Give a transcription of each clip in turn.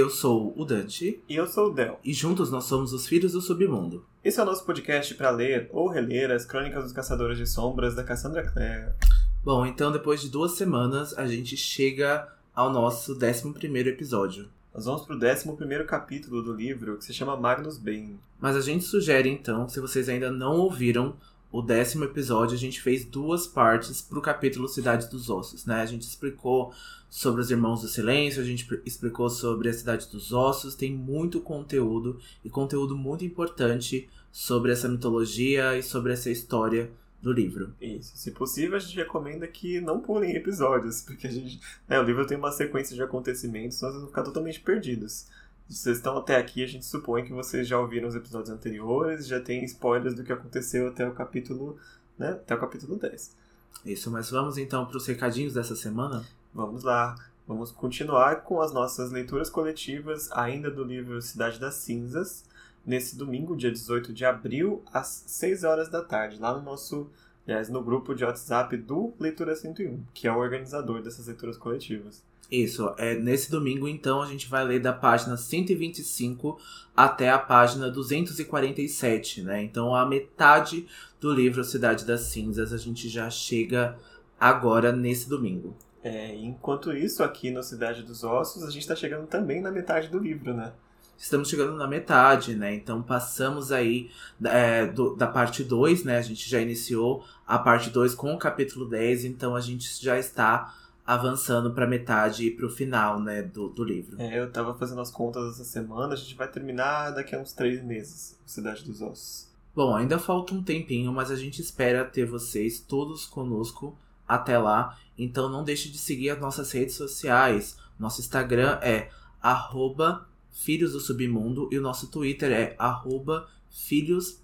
Eu sou o Dante. E eu sou o Del. E juntos nós somos os Filhos do Submundo. Esse é o nosso podcast para ler ou reler as Crônicas dos Caçadores de Sombras da Cassandra Clare. Bom, então depois de duas semanas a gente chega ao nosso 11 episódio. Nós vamos pro 11 capítulo do livro que se chama Magnus Bane. Mas a gente sugere então, se vocês ainda não ouviram, o décimo episódio, a gente fez duas partes pro capítulo Cidade dos Ossos, né? A gente explicou sobre os Irmãos do Silêncio, a gente explicou sobre a Cidade dos Ossos, tem muito conteúdo e conteúdo muito importante sobre essa mitologia e sobre essa história do livro. Isso. Se possível, a gente recomenda que não pulem episódios, porque a gente, né, o livro tem uma sequência de acontecimentos, nós vamos ficar totalmente perdidos. Se vocês estão até aqui, a gente supõe que vocês já ouviram os episódios anteriores, já tem spoilers do que aconteceu até o capítulo, né, até o capítulo 10. Isso, mas vamos então para os recadinhos dessa semana? Vamos lá. Vamos continuar com as nossas leituras coletivas, ainda do livro Cidade das Cinzas, nesse domingo, dia 18 de abril, às 6 horas da tarde, lá no nosso, aliás, no grupo de WhatsApp do Leitura 101, que é o organizador dessas leituras coletivas. Isso, é nesse domingo então a gente vai ler da página 125 até a página 247, né? Então a metade do livro Cidade das Cinzas a gente já chega agora nesse domingo. É, enquanto isso, aqui no Cidade dos Ossos, a gente está chegando também na metade do livro, né? Estamos chegando na metade, né? Então passamos aí é, do, da parte 2, né? A gente já iniciou a parte 2 com o capítulo 10, então a gente já está avançando para metade e para o final, né, do, do livro. É, eu tava fazendo as contas essa semana, a gente vai terminar daqui a uns três meses, Cidade dos Ossos. Bom, ainda falta um tempinho, mas a gente espera ter vocês todos conosco até lá. Então não deixe de seguir as nossas redes sociais. Nosso Instagram é arroba Filhos do Submundo e o nosso Twitter é arroba Filhos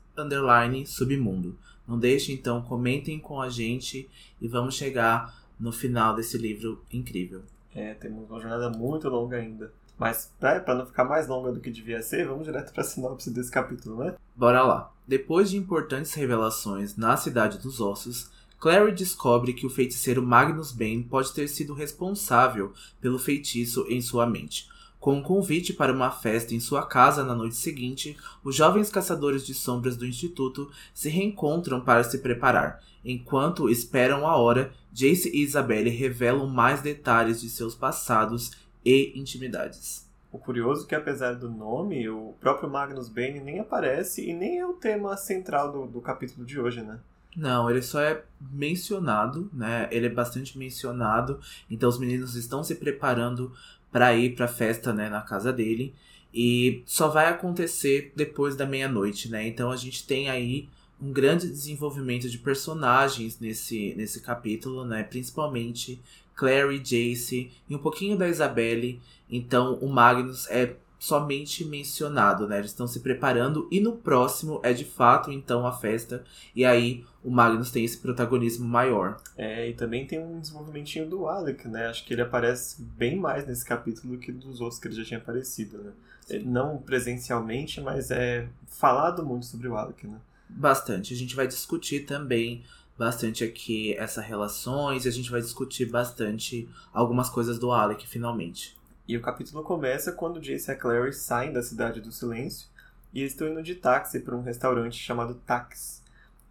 Submundo. Não deixe então, comentem com a gente e vamos chegar no final desse livro incrível. É, temos uma jornada muito longa ainda. Mas para não ficar mais longa do que devia ser, vamos direto para a sinopse desse capítulo, né? Bora lá. Depois de importantes revelações na Cidade dos Ossos, Clary descobre que o feiticeiro Magnus Bane pode ter sido responsável pelo feitiço em sua mente. Com um convite para uma festa em sua casa na noite seguinte, os jovens caçadores de sombras do Instituto se reencontram para se preparar. Enquanto esperam a hora, Jace e Isabelle revelam mais detalhes de seus passados e intimidades. O curioso é que, apesar do nome, o próprio Magnus Bane nem aparece e nem é o tema central do, do capítulo de hoje, né? Não, ele só é mencionado, né? Ele é bastante mencionado. Então os meninos estão se preparando para ir para a festa, né, na casa dele. E só vai acontecer depois da meia-noite, né? Então a gente tem aí um grande desenvolvimento de personagens nesse, nesse capítulo, né? Principalmente Clary, Jace e um pouquinho da Isabelle. Então o Magnus é somente mencionado, né? Eles estão se preparando e no próximo é de fato então a festa e aí o Magnus tem esse protagonismo maior. É, e também tem um desenvolvimentinho do Alec, né? Acho que ele aparece bem mais nesse capítulo do que dos outros que ele já tinha aparecido, né? Não presencialmente, mas é falado muito sobre o Alec, né? Bastante. A gente vai discutir também bastante aqui essas relações e a gente vai discutir bastante algumas coisas do Alec finalmente. E o capítulo começa quando Jace e a Clary saem da Cidade do Silêncio e estão indo de táxi para um restaurante chamado Tax.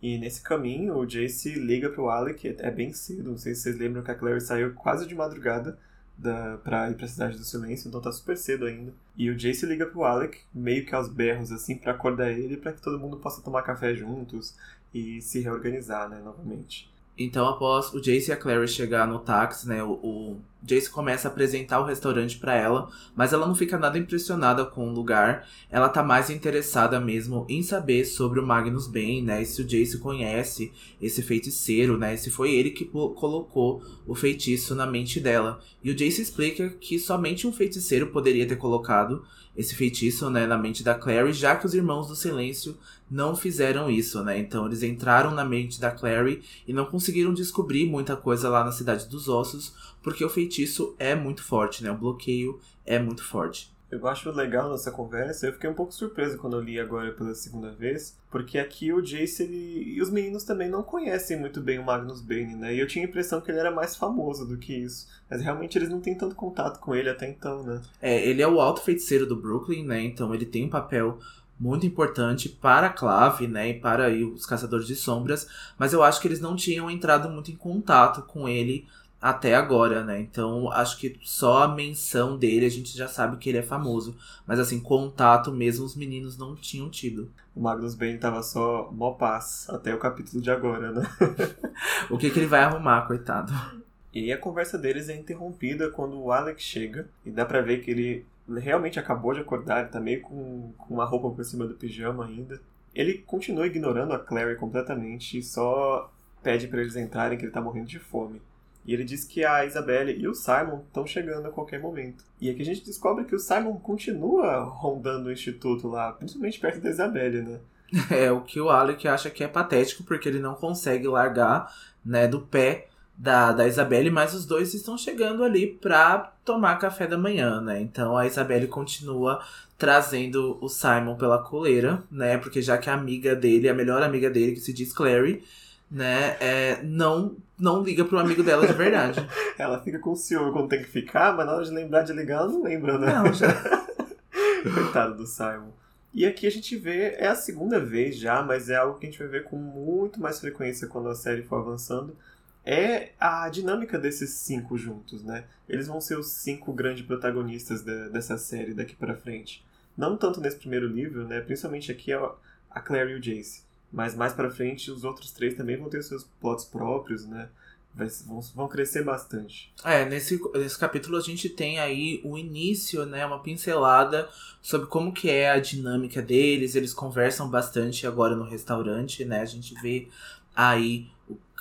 E nesse caminho, o Jace liga pro Alec, é bem cedo, não sei se vocês lembram que a Clary saiu quase de madrugada da, pra ir pra Cidade do Silêncio, então tá super cedo ainda. E o Jace liga pro Alec, meio que aos berros, assim, para acordar ele, para que todo mundo possa tomar café juntos e se reorganizar, né, novamente. Então, após o Jace e a Clary chegar no táxi, né, o, o Jace começa a apresentar o restaurante para ela, mas ela não fica nada impressionada com o lugar. Ela tá mais interessada mesmo em saber sobre o Magnus Bane, né, se o Jace conhece esse feiticeiro, né, se foi ele que colocou o feitiço na mente dela. E o Jace explica que somente um feiticeiro poderia ter colocado esse feitiço, né, na mente da Clary, já que os Irmãos do Silêncio não fizeram isso, né? Então eles entraram na mente da Clary e não conseguiram descobrir muita coisa lá na Cidade dos Ossos, porque o feitiço é muito forte, né? O bloqueio é muito forte. Eu acho legal nessa conversa. Eu fiquei um pouco surpreso quando eu li agora pela segunda vez, porque aqui o Jace ele... e os meninos também não conhecem muito bem o Magnus Bane, né? E eu tinha a impressão que ele era mais famoso do que isso. Mas realmente eles não têm tanto contato com ele até então, né? É, ele é o alto feiticeiro do Brooklyn, né? Então ele tem um papel muito importante para a Clave, né, e para aí, os Caçadores de Sombras, mas eu acho que eles não tinham entrado muito em contato com ele até agora, né? Então, acho que só a menção dele a gente já sabe que ele é famoso. Mas assim, contato mesmo os meninos não tinham tido. O Magnus Bane tava só mó paz até o capítulo de agora, né? o que, que ele vai arrumar, coitado? E a conversa deles é interrompida quando o Alex chega e dá pra ver que ele realmente acabou de acordar, ele tá meio com, com uma roupa por cima do pijama ainda. Ele continua ignorando a Clary completamente e só pede para eles entrarem que ele tá morrendo de fome. E ele diz que a Isabelle e o Simon estão chegando a qualquer momento. E aqui a gente descobre que o Simon continua rondando o instituto lá, principalmente perto da Isabelle, né? É, o que o Alec acha que é patético, porque ele não consegue largar né, do pé da, da Isabelle, mas os dois estão chegando ali pra tomar café da manhã, né? Então a Isabelle continua trazendo o Simon pela coleira, né? Porque já que a amiga dele, a melhor amiga dele, que se diz Clary, né, é, não, não liga pro amigo dela de verdade. ela fica com ciúme quando tem que ficar, mas na hora de lembrar de ligar, ela não lembra, né? Não, já. Coitado do Simon. E aqui a gente vê, é a segunda vez já, mas é algo que a gente vai ver com muito mais frequência quando a série for avançando. É a dinâmica desses cinco juntos, né? Eles vão ser os cinco grandes protagonistas de, dessa série daqui para frente. Não tanto nesse primeiro livro, né? Principalmente aqui a, a Claire e o Jace. Mas mais para frente, os outros três também vão ter seus plots próprios, né? Vão, vão crescer bastante. É, nesse, nesse capítulo a gente tem aí o início, né? Uma pincelada sobre como que é a dinâmica deles. Eles conversam bastante agora no restaurante, né? A gente vê aí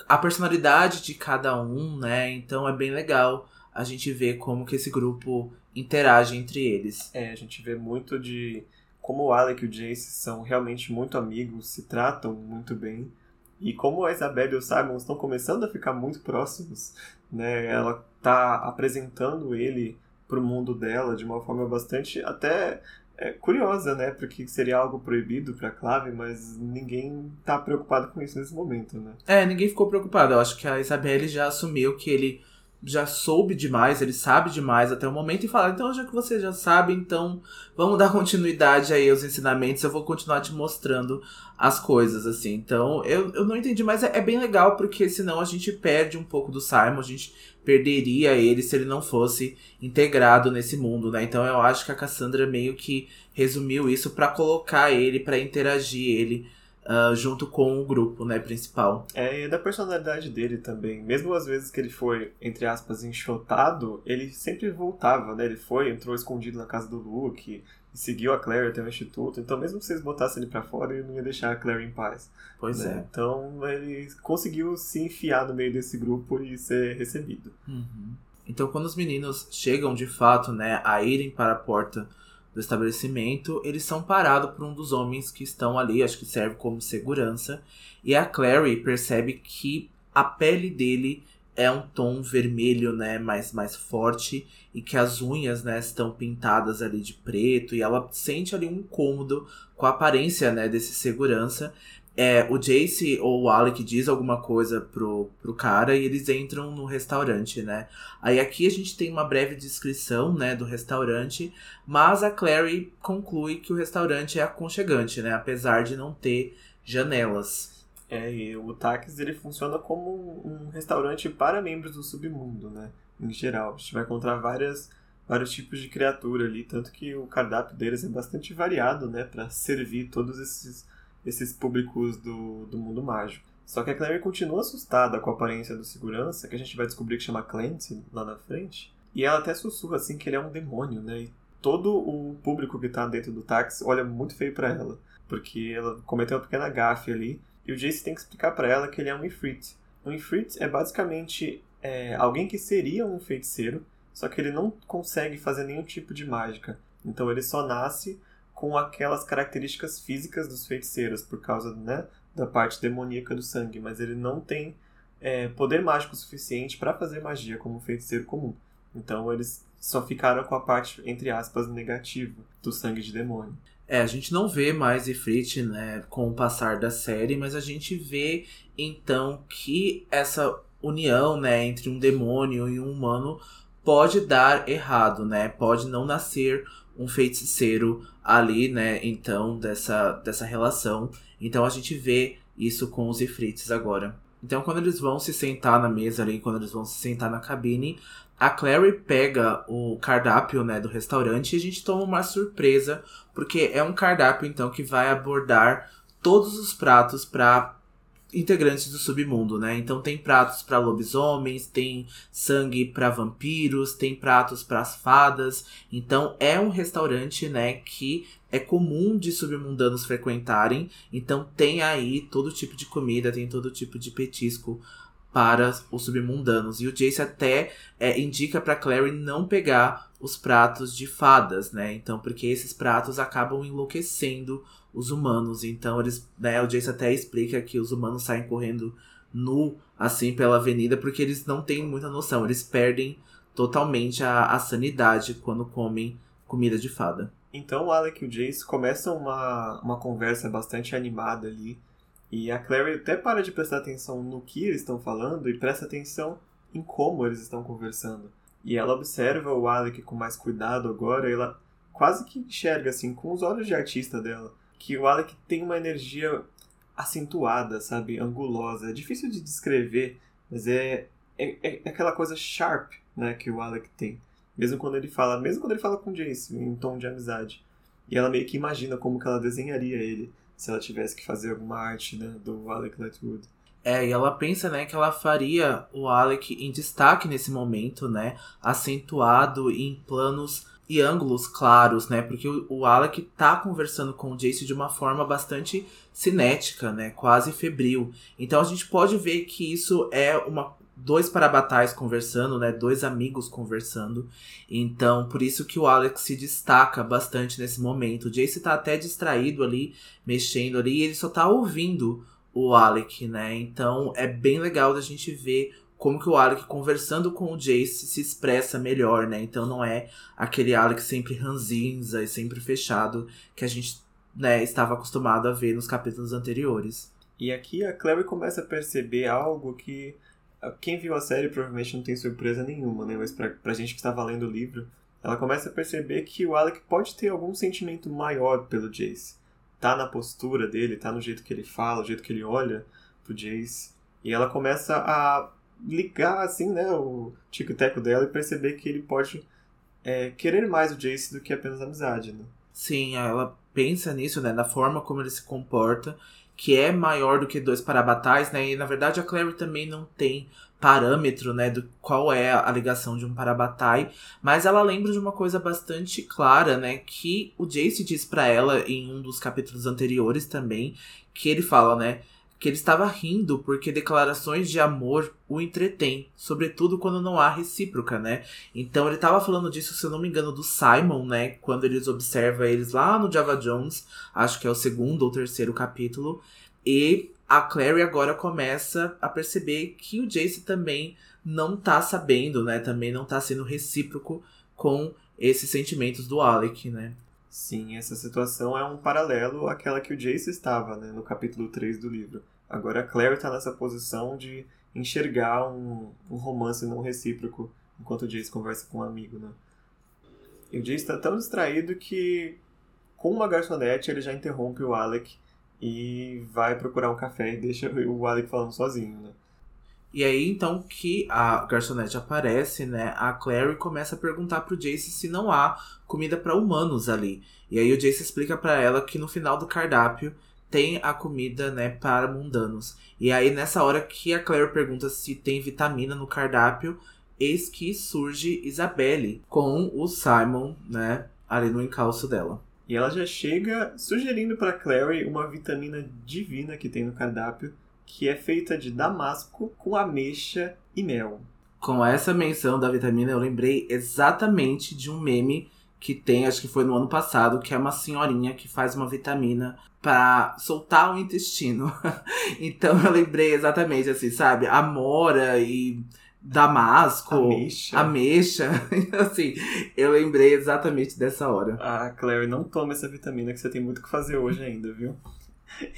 a personalidade de cada um, né? Então é bem legal a gente ver como que esse grupo interage entre eles. É, a gente vê muito de como o Alec e o Jace são realmente muito amigos, se tratam muito bem. E como a Isabelle e o Simon estão começando a ficar muito próximos, né? Ela tá apresentando ele pro mundo dela de uma forma bastante até é, curiosa, né? Porque seria algo proibido pra Clave, mas ninguém tá preocupado com isso nesse momento, né? É, ninguém ficou preocupado. Eu acho que a Isabelle já assumiu que ele já soube demais, ele sabe demais até o momento e fala, então já que você já sabe, então vamos dar continuidade aí aos ensinamentos, eu vou continuar te mostrando as coisas, assim. Então, eu, eu não entendi, mas é, é bem legal, porque senão a gente perde um pouco do Simon, a gente perderia ele se ele não fosse integrado nesse mundo, né? Então eu acho que a Cassandra meio que resumiu isso para colocar ele, para interagir ele uh, junto com o grupo, né, principal. É, e da personalidade dele também. Mesmo as vezes que ele foi, entre aspas, enxotado, ele sempre voltava, né? Ele foi, entrou escondido na casa do Luke, e seguiu a Claire até o instituto. Então, mesmo se vocês botassem ele para fora, ele não ia deixar a Claire em paz. Pois né? é. Então, ele conseguiu se enfiar no meio desse grupo e ser recebido. Uhum. Então, quando os meninos chegam de fato, né, a irem para a porta do estabelecimento, eles são parados por um dos homens que estão ali, acho que serve como segurança. E a Clary percebe que a pele dele é um tom vermelho, né, mais, mais forte e que as unhas, né, estão pintadas ali de preto e ela sente ali um incômodo com a aparência, né, desse segurança é, o Jace ou o Alec diz alguma coisa pro, pro cara e eles entram no restaurante, né? Aí aqui a gente tem uma breve descrição, né, do restaurante, mas a Clary conclui que o restaurante é aconchegante, né? Apesar de não ter janelas. É, e o Takis ele funciona como um restaurante para membros do submundo, né? Em geral. A gente vai encontrar várias, vários tipos de criatura ali, tanto que o cardápio deles é bastante variado, né? Para servir todos esses esses públicos do, do mundo mágico. Só que a Clary continua assustada com a aparência do segurança, que a gente vai descobrir que chama Clancy lá na frente. E ela até sussurra assim que ele é um demônio, né? E todo o público que tá dentro do táxi olha muito feio para ela, porque ela cometeu uma pequena gafe ali. E o Jace tem que explicar para ela que ele é um Ifrit. Um Ifrit é basicamente é, alguém que seria um feiticeiro, só que ele não consegue fazer nenhum tipo de mágica. Então ele só nasce com aquelas características físicas dos feiticeiros, por causa né, da parte demoníaca do sangue, mas ele não tem é, poder mágico suficiente para fazer magia como um feiticeiro comum. Então eles só ficaram com a parte, entre aspas, negativa do sangue de demônio. É, a gente não vê mais Ifrit, né, com o passar da série, mas a gente vê então que essa união, né, entre um demônio e um humano pode dar errado, né? Pode não nascer um feiticeiro ali, né, então dessa dessa relação. Então a gente vê isso com os Ifrits agora. Então quando eles vão se sentar na mesa ali, quando eles vão se sentar na cabine, a Clary pega o cardápio, né, do restaurante e a gente toma uma surpresa, porque é um cardápio então que vai abordar todos os pratos para integrantes do submundo, né? Então tem pratos para lobisomens, tem sangue para vampiros, tem pratos para as fadas. Então é um restaurante, né, que é comum de submundanos frequentarem. Então tem aí todo tipo de comida, tem todo tipo de petisco para os submundanos. E o Jace até é, indica para Clary não pegar os pratos de fadas, né? Então, porque esses pratos acabam enlouquecendo os humanos. Então, eles, né, o Jace até explica que os humanos saem correndo nu assim pela avenida porque eles não têm muita noção, eles perdem totalmente a, a sanidade quando comem comida de fada. Então o Alec e o Jace começam uma, uma conversa bastante animada ali e a Clary até para de prestar atenção no que eles estão falando e presta atenção em como eles estão conversando. E ela observa o Alec com mais cuidado agora, e ela quase que enxerga assim com os olhos de artista dela que o Alec tem uma energia acentuada, sabe, angulosa. É difícil de descrever, mas é, é, é aquela coisa sharp, né, que o Alec tem. Mesmo quando ele fala, mesmo quando ele fala com Jace em tom de amizade. E ela meio que imagina como que ela desenharia ele se ela tivesse que fazer alguma arte né, do Alec Letwood. É, e ela pensa, né, que ela faria o Alec em destaque nesse momento, né, acentuado em planos e ângulos claros, né, porque o, o Alec tá conversando com o Jace de uma forma bastante cinética, né, quase febril. Então a gente pode ver que isso é uma dois parabatais conversando, né? Dois amigos conversando. Então, por isso que o Alex se destaca bastante nesse momento. O Jace tá até distraído ali, mexendo ali, e ele só tá ouvindo o Alec, né? Então, é bem legal da gente ver como que o Alec conversando com o Jace se expressa melhor, né? Então não é aquele Alec sempre ranzinza e sempre fechado que a gente né, estava acostumado a ver nos capítulos anteriores. E aqui a Clary começa a perceber algo que quem viu a série provavelmente não tem surpresa nenhuma, né? Mas pra, pra gente que está lendo o livro, ela começa a perceber que o Alec pode ter algum sentimento maior pelo Jace. Tá na postura dele, tá no jeito que ele fala, o jeito que ele olha pro Jace. E ela começa a ligar, assim, né, o tico-teco dela e perceber que ele pode é, querer mais o Jace do que apenas amizade, né? Sim, ela pensa nisso, né, na forma como ele se comporta que é maior do que dois parabatais, né? E na verdade a Clary também não tem parâmetro, né, do qual é a ligação de um parabatai, mas ela lembra de uma coisa bastante clara, né, que o Jace diz para ela em um dos capítulos anteriores também, que ele fala, né, que ele estava rindo porque declarações de amor o entretêm, sobretudo quando não há recíproca, né? Então ele estava falando disso, se eu não me engano, do Simon, né? Quando eles observam eles lá no Java Jones, acho que é o segundo ou terceiro capítulo, e a Clary agora começa a perceber que o Jace também não tá sabendo, né? Também não tá sendo recíproco com esses sentimentos do Alec, né? Sim, essa situação é um paralelo àquela que o Jace estava, né, no capítulo 3 do livro. Agora a Claire está nessa posição de enxergar um, um, romance não recíproco enquanto o Jace conversa com um amigo, né? E o Jace está tão distraído que, com uma garçonete, ele já interrompe o Alec e vai procurar um café e deixa o Alec falando sozinho, né? E aí, então, que a garçonete aparece, né? A Clary começa a perguntar pro Jace se não há comida para humanos ali. E aí o Jace explica para ela que no final do cardápio tem a comida, né, para mundanos. E aí nessa hora que a Claire pergunta se tem vitamina no cardápio, eis que surge Isabelle com o Simon, né, ali no encalço dela. E ela já chega sugerindo para Clary uma vitamina divina que tem no cardápio, que é feita de damasco com ameixa e mel. Com essa menção da vitamina, eu lembrei exatamente de um meme que tem, acho que foi no ano passado, que é uma senhorinha que faz uma vitamina para soltar o intestino. então eu lembrei exatamente assim, sabe? Amora e Damasco, Ameixa. ameixa. Assim, eu lembrei exatamente dessa hora. A Clary não toma essa vitamina que você tem muito o que fazer hoje ainda, viu?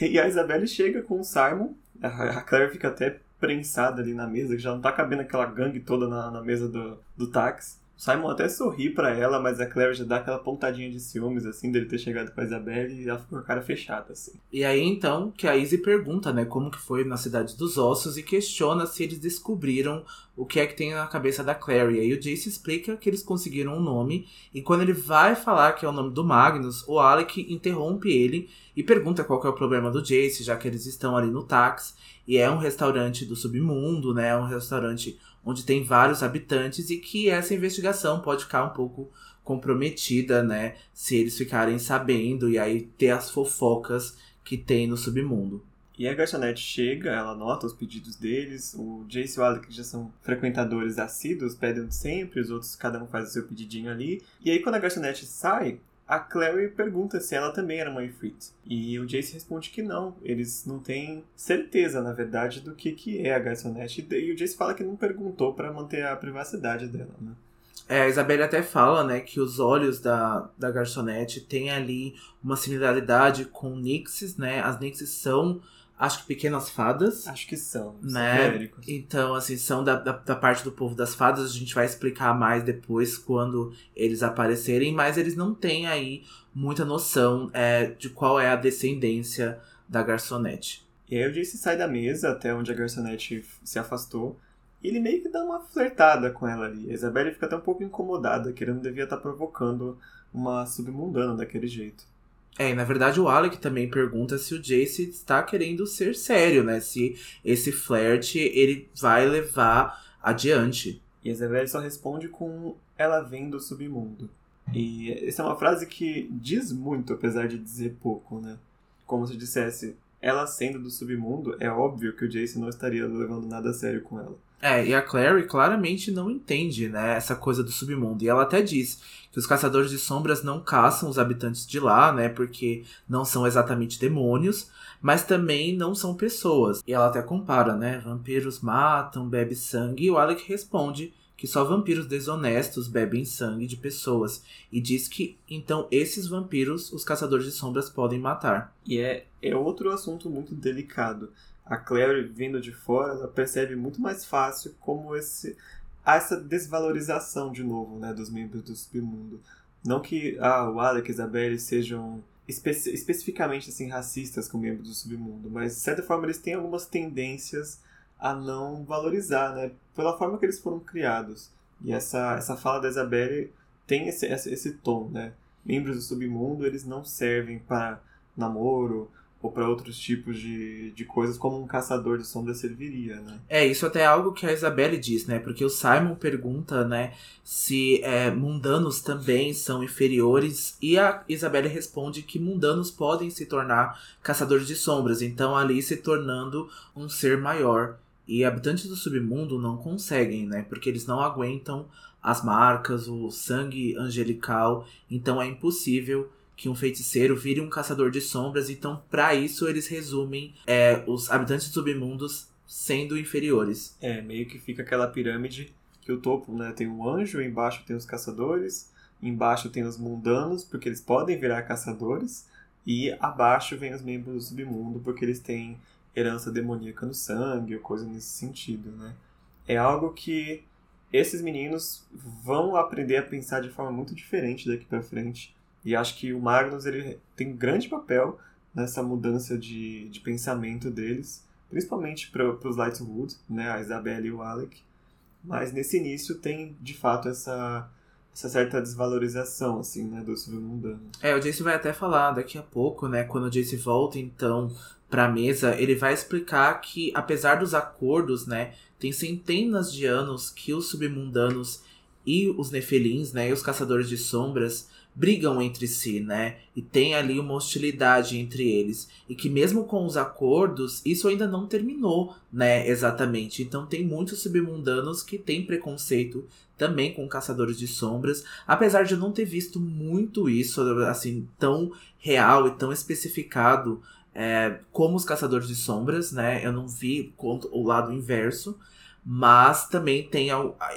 E a Isabelle chega com o Simon. A Clary fica até prensada ali na mesa, que já não tá cabendo aquela gangue toda na, na mesa do, do táxi. Simon até sorri pra ela, mas a Clary já dá aquela pontadinha de ciúmes, assim, dele ter chegado com a Isabelle e ela ficou com a cara fechada, assim. E aí então que a Izzy pergunta, né, como que foi na Cidade dos Ossos e questiona se eles descobriram o que é que tem na cabeça da Clary. E aí o Jace explica que eles conseguiram um nome e quando ele vai falar que é o nome do Magnus, o Alec interrompe ele e pergunta qual que é o problema do Jace, já que eles estão ali no táxi e é um restaurante do submundo, né, é um restaurante onde tem vários habitantes e que essa investigação pode ficar um pouco comprometida, né, se eles ficarem sabendo e aí ter as fofocas que tem no submundo. E a garçonete chega, ela nota os pedidos deles. O Jace e o Alec, já são frequentadores assíduos, pedem sempre, os outros, cada um faz o seu pedidinho ali. E aí, quando a garçonete sai, a Clary pergunta se ela também era uma Ifrit. E o Jace responde que não. Eles não têm certeza, na verdade, do que, que é a garçonete. E o Jace fala que não perguntou para manter a privacidade dela, né? É, a Isabelle até fala, né, que os olhos da, da garçonete têm ali uma similaridade com Nixes, né? As Nixes são, acho que pequenas fadas. Acho que são. Né? féricos. Então, assim, são da, da, da parte do povo das fadas, a gente vai explicar mais depois quando eles aparecerem, mas eles não têm aí muita noção é, de qual é a descendência da garçonete. E aí o Jace sai da mesa até onde a garçonete se afastou. E ele meio que dá uma flertada com ela ali. A Isabelle fica até um pouco incomodada, que ele não devia estar provocando uma submundana daquele jeito. É, na verdade o Alec também pergunta se o Jace está querendo ser sério, né? Se esse flerte ele vai levar adiante. E a Isabelle só responde com ela vem do submundo. E essa é uma frase que diz muito, apesar de dizer pouco, né? Como se dissesse, ela sendo do submundo, é óbvio que o Jace não estaria levando nada a sério com ela. É, e a Clary claramente não entende, né, essa coisa do submundo. E ela até diz que os caçadores de sombras não caçam os habitantes de lá, né, porque não são exatamente demônios, mas também não são pessoas. E ela até compara, né, vampiros matam, bebem sangue, e o Alec responde que só vampiros desonestos bebem sangue de pessoas. E diz que, então, esses vampiros os caçadores de sombras podem matar. E é, é outro assunto muito delicado. A Clary, vindo de fora, ela percebe muito mais fácil como esse, há essa desvalorização, de novo, né, dos membros do submundo. Não que ah, o Alec e a Isabelle sejam espe especificamente assim, racistas com membros do submundo, mas de certa forma eles têm algumas tendências a não valorizar, né, pela forma que eles foram criados. E essa, essa fala da Isabelle tem esse, esse, esse tom, né? Membros do submundo, eles não servem para namoro ou para outros tipos de, de coisas como um caçador de sombras serviria, né? É, isso até é algo que a Isabelle diz, né? Porque o Simon pergunta, né, se é, mundanos também são inferiores, e a Isabelle responde que mundanos podem se tornar caçadores de sombras, então ali se tornando um ser maior. E habitantes do submundo não conseguem, né? Porque eles não aguentam as marcas, o sangue angelical, então é impossível que um feiticeiro vire um caçador de sombras. Então, para isso, eles resumem é, os habitantes submundos sendo inferiores. É, meio que fica aquela pirâmide que o topo né, tem um anjo, embaixo tem os caçadores, embaixo tem os mundanos, porque eles podem virar caçadores, e abaixo vem os membros do submundo, porque eles têm herança demoníaca no sangue, ou coisa nesse sentido, né? É algo que esses meninos vão aprender a pensar de forma muito diferente daqui para frente. E acho que o Magnus ele tem um grande papel nessa mudança de, de pensamento deles, principalmente para os Lightwood, né, a Isabelle e o Alec. Mas nesse início tem de fato essa essa certa desvalorização assim, né, do submundano. É, o Jace vai até falar daqui a pouco, né, quando o Jace volta então pra mesa, ele vai explicar que apesar dos acordos, né, tem centenas de anos que os submundanos e os nefelins, né, e os caçadores de sombras brigam entre si, né? E tem ali uma hostilidade entre eles. E que mesmo com os acordos, isso ainda não terminou, né? Exatamente. Então tem muitos submundanos que têm preconceito também com caçadores de sombras, apesar de eu não ter visto muito isso, assim, tão real e tão especificado é, como os caçadores de sombras, né? Eu não vi o lado inverso. Mas também tem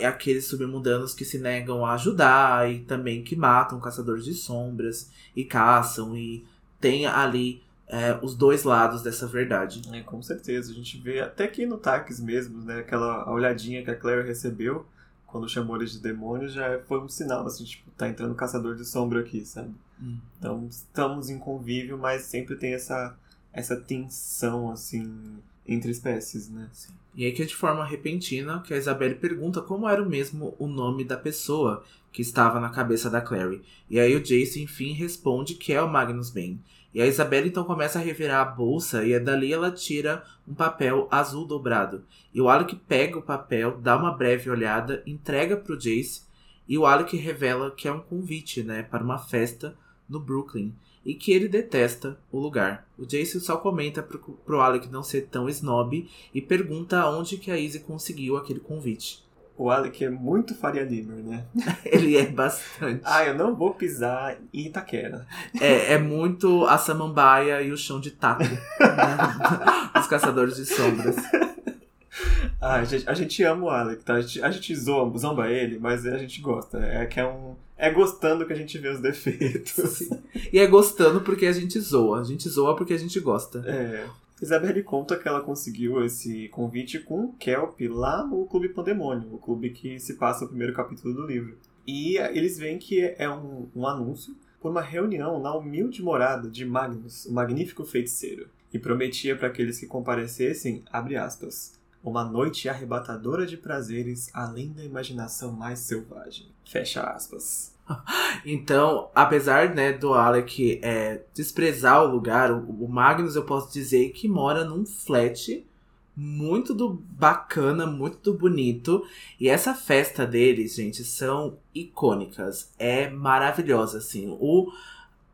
aqueles submundanos que se negam a ajudar e também que matam caçadores de sombras e caçam. E tem ali é, os dois lados dessa verdade. É, com certeza. A gente vê até aqui no Taques mesmo, né? Aquela olhadinha que a Claire recebeu quando chamou eles de demônios já foi um sinal, assim, tipo, tá entrando caçador de sombra aqui, sabe? Hum. Então estamos em convívio, mas sempre tem essa, essa tensão, assim, entre espécies, né? Sim. E aí que é de forma repentina que a Isabelle pergunta como era o mesmo o nome da pessoa que estava na cabeça da Clary. E aí o Jace, enfim, responde que é o Magnus Bane. E a Isabelle então começa a revirar a bolsa e dali ela tira um papel azul dobrado. E o Alec pega o papel, dá uma breve olhada, entrega para o Jace e o Alec revela que é um convite, né, para uma festa no Brooklyn e que ele detesta o lugar. O Jace só comenta pro, pro Alec não ser tão snob e pergunta onde que a Izzy conseguiu aquele convite. O Alec é muito Faria Limer, né? ele é bastante. ah, eu não vou pisar em Itaquera. É, é muito a samambaia e o chão de taco. né? Os caçadores de sombras. Ah, a gente, a gente ama o Alec, tá? A gente, a gente zoa, zomba ele, mas a gente gosta. É que é um. É gostando que a gente vê os defeitos. Sim. E é gostando porque a gente zoa. A gente zoa porque a gente gosta. É. Isabelle conta que ela conseguiu esse convite com o Kelp lá no Clube Pandemônio, o clube que se passa o primeiro capítulo do livro. E eles veem que é um, um anúncio por uma reunião na humilde morada de Magnus, o magnífico feiticeiro, e prometia para aqueles que comparecessem, abre aspas, uma noite arrebatadora de prazeres além da imaginação mais selvagem. Fecha aspas. Então, apesar né, do Alec é, desprezar o lugar, o, o, Magnus eu posso dizer que mora num flat muito do bacana, muito do bonito. E essa festa deles, gente, são icônicas. É maravilhosa, assim. O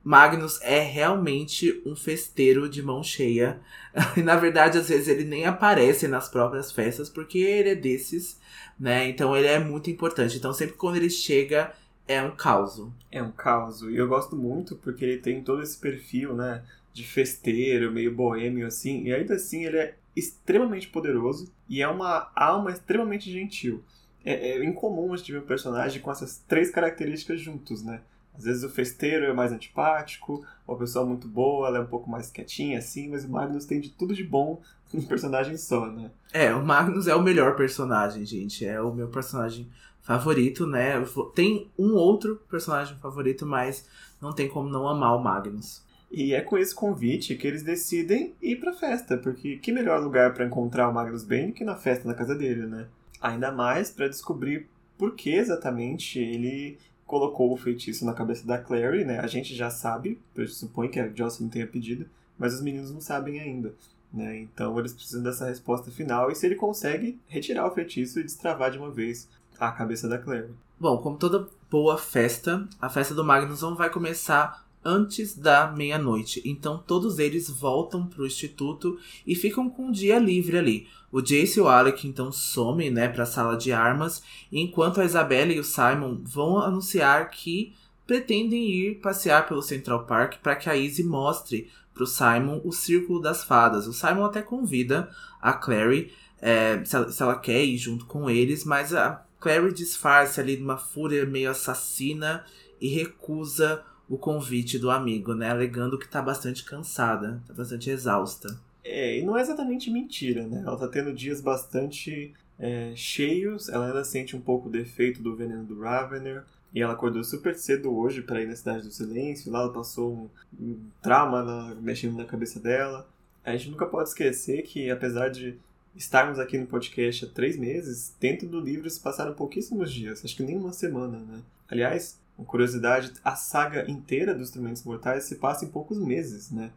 Magnus é realmente um festeiro de mão cheia. E na verdade, às vezes ele nem aparece nas próprias festas, porque ele é desses, né? Então ele é muito importante. Então sempre quando ele chega é um caos. É um caos. E eu gosto muito porque ele tem todo esse perfil, né? De festeiro, meio boêmio, assim. E ainda assim ele é extremamente poderoso e é uma alma extremamente gentil. É, é incomum a gente ver um personagem com essas três características juntos, né? Às vezes o festeiro é mais antipático, ou a pessoa muito boa, ela é um pouco mais quietinha, assim, mas o Magnus tem de tudo de bom num personagem só, né? É, o Magnus é o melhor personagem, gente. É o meu personagem favorito, né? Tem um outro personagem favorito, mas não tem como não amar o Magnus. E é com esse convite que eles decidem ir pra festa, porque que melhor lugar para encontrar o Magnus Bane que na festa na casa dele, né? Ainda mais para descobrir por que exatamente ele colocou o feitiço na cabeça da Clary, né? A gente já sabe, pressupõe que a Jocelyn tenha pedido, mas os meninos não sabem ainda. Né? Então eles precisam dessa resposta final e se ele consegue retirar o feitiço e destravar de uma vez a cabeça da Claire. Bom, como toda boa festa, a festa do Magnus não vai começar antes da meia-noite. Então todos eles voltam pro instituto e ficam com um dia livre ali. O Jace e o Alec então somem, né, para a sala de armas, enquanto a Isabela e o Simon vão anunciar que pretendem ir passear pelo Central Park para que a Izzy mostre pro Simon o Círculo das Fadas. O Simon até convida a Clary é, se, ela, se, ela, quer ir junto com eles, mas a Clary disfarça ali de uma fúria meio assassina e recusa o convite do amigo, né? Alegando que tá bastante cansada, tá bastante exausta. É, e não é exatamente mentira, né? Ela tá tendo dias bastante é, cheios, ela ainda sente um pouco do efeito do veneno do Ravener. E ela acordou super cedo hoje para ir na Cidade do Silêncio. Lá ela passou um, um trauma na, mexendo na cabeça dela. A gente nunca pode esquecer que, apesar de estarmos aqui no podcast há três meses, dentro do livro se passaram pouquíssimos dias, acho que nem uma semana, né? Aliás, uma curiosidade, a saga inteira dos Instrumentos Mortais se passa em poucos meses, né?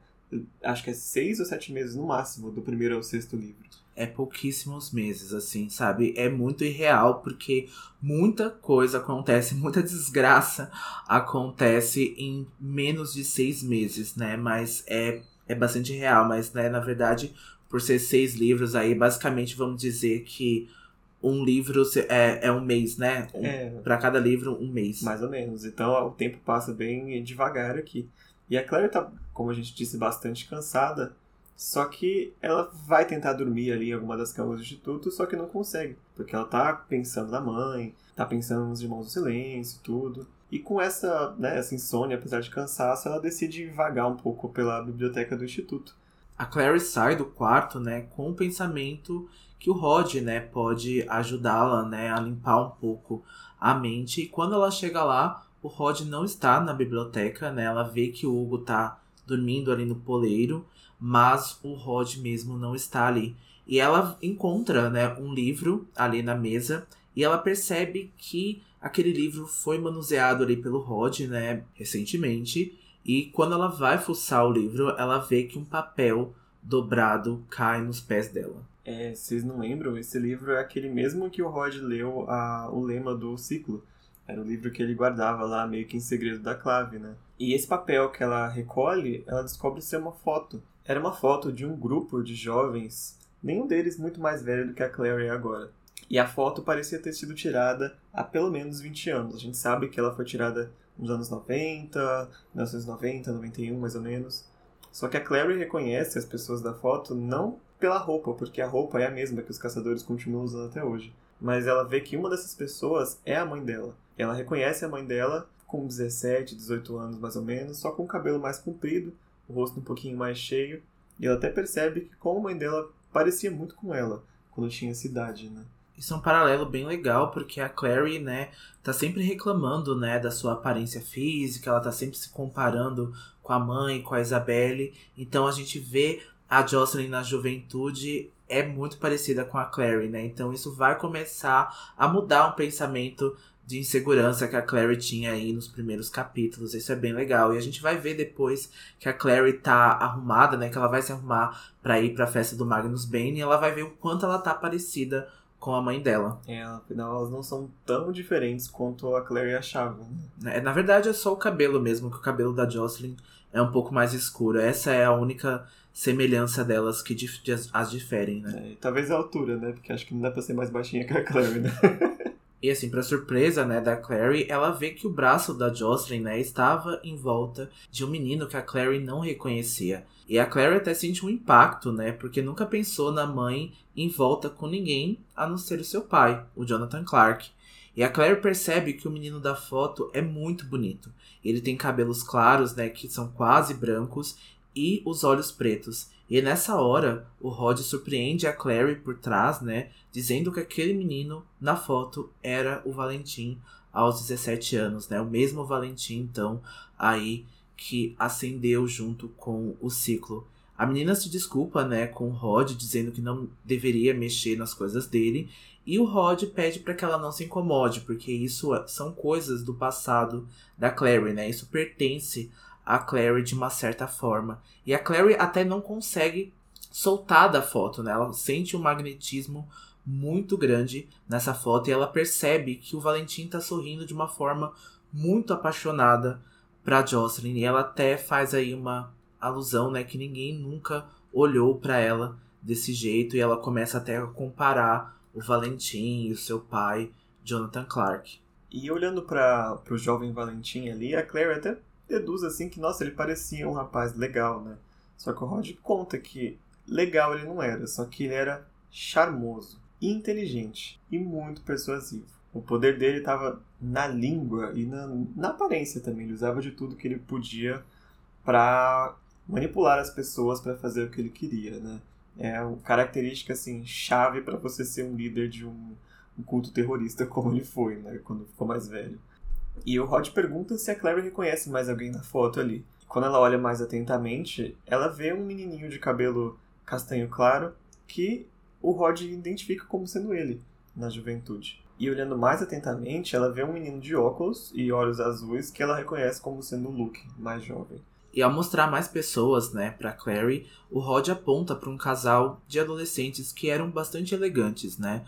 Acho que é seis ou sete meses no máximo, do primeiro ao sexto livro. É pouquíssimos meses, assim, sabe? É muito irreal, porque muita coisa acontece, muita desgraça acontece em menos de seis meses, né? Mas é, é bastante real, mas, né, na verdade, por ser seis livros aí, basicamente vamos dizer que um livro é, é um mês, né? Um, é, para cada livro, um mês. Mais ou menos. Então o tempo passa bem devagar aqui. E a Claire tá, como a gente disse, bastante cansada. Só que ela vai tentar dormir ali em alguma das camas do instituto, só que não consegue. Porque ela tá pensando na mãe, tá pensando nos irmãos do silêncio e tudo. E com essa, né, essa insônia, apesar de cansaço, ela decide vagar um pouco pela biblioteca do instituto. A Clary sai do quarto, né, com o pensamento que o Rod, né, pode ajudá-la, né, a limpar um pouco a mente. E quando ela chega lá, o Rod não está na biblioteca, né? Ela vê que o Hugo tá dormindo ali no poleiro, mas o Rod mesmo não está ali. E ela encontra, né, um livro ali na mesa e ela percebe que aquele livro foi manuseado ali pelo Rod, né, recentemente. E quando ela vai fuçar o livro, ela vê que um papel dobrado cai nos pés dela. É, vocês não lembram? Esse livro é aquele mesmo que o Rod leu a, o lema do ciclo. Era o livro que ele guardava lá, meio que em segredo da clave, né? E esse papel que ela recolhe, ela descobre ser uma foto. Era uma foto de um grupo de jovens, nenhum deles muito mais velho do que a Clary agora. E a foto parecia ter sido tirada há pelo menos 20 anos. A gente sabe que ela foi tirada nos anos 90, 1990, 91 mais ou menos. Só que a Clary reconhece as pessoas da foto não pela roupa, porque a roupa é a mesma que os caçadores continuam usando até hoje. Mas ela vê que uma dessas pessoas é a mãe dela. Ela reconhece a mãe dela com 17, 18 anos mais ou menos, só com o cabelo mais comprido, o rosto um pouquinho mais cheio, e ela até percebe que como a mãe dela parecia muito com ela quando tinha essa idade, né? Isso é um paralelo bem legal, porque a Clary, né, tá sempre reclamando, né, da sua aparência física, ela tá sempre se comparando com a mãe, com a Isabelle. Então a gente vê a Jocelyn na juventude é muito parecida com a Clary, né? Então isso vai começar a mudar um pensamento de insegurança que a Clary tinha aí nos primeiros capítulos. Isso é bem legal. E a gente vai ver depois que a Clary tá arrumada, né? Que ela vai se arrumar para ir para a festa do Magnus Bane e ela vai ver o quanto ela tá parecida com a mãe dela. É, afinal elas não são tão diferentes quanto a Clary achava. Né? É, na verdade é só o cabelo mesmo, que o cabelo da Jocelyn é um pouco mais escuro. Essa é a única semelhança delas que as diferem, né? É, talvez a altura, né? Porque acho que não dá pra ser mais baixinha que a Clary, né? E assim, pra surpresa, né, da Clary, ela vê que o braço da Jocelyn, né, estava em volta de um menino que a Clary não reconhecia. E a Clary até sente um impacto, né, porque nunca pensou na mãe em volta com ninguém a não ser o seu pai, o Jonathan Clark. E a Claire percebe que o menino da foto é muito bonito. Ele tem cabelos claros, né, que são quase brancos, e os olhos pretos. E nessa hora, o Rod surpreende a Clary por trás, né? Dizendo que aquele menino na foto era o Valentim aos 17 anos, né? O mesmo Valentim, então, aí que acendeu junto com o ciclo. A menina se desculpa, né, com o Rod, dizendo que não deveria mexer nas coisas dele. E o Rod pede para que ela não se incomode, porque isso são coisas do passado da Clary, né? Isso pertence a Clary de uma certa forma. E a Clary até não consegue soltar da foto, né? Ela sente um magnetismo muito grande nessa foto e ela percebe que o Valentim tá sorrindo de uma forma muito apaixonada para Jocelyn e ela até faz aí uma alusão, né, que ninguém nunca olhou para ela desse jeito e ela começa até a comparar o Valentim e o seu pai, Jonathan Clark. E olhando para o jovem Valentim ali, a Claire até deduz assim que, nossa, ele parecia um rapaz legal, né? Só que o Rod conta que legal ele não era, só que ele era charmoso, inteligente e muito persuasivo. O poder dele estava na língua e na, na aparência também. Ele usava de tudo que ele podia para manipular as pessoas para fazer o que ele queria, né? É uma característica assim chave para você ser um líder de um, um culto terrorista como ele foi, né? Quando ficou mais velho. E o Rod pergunta se a Clary reconhece mais alguém na foto ali. Quando ela olha mais atentamente, ela vê um menininho de cabelo castanho claro que o Rod identifica como sendo ele na juventude. E olhando mais atentamente, ela vê um menino de óculos e olhos azuis que ela reconhece como sendo o Luke, mais jovem. E ao mostrar mais pessoas, né, para Clary, o Rod aponta para um casal de adolescentes que eram bastante elegantes, né?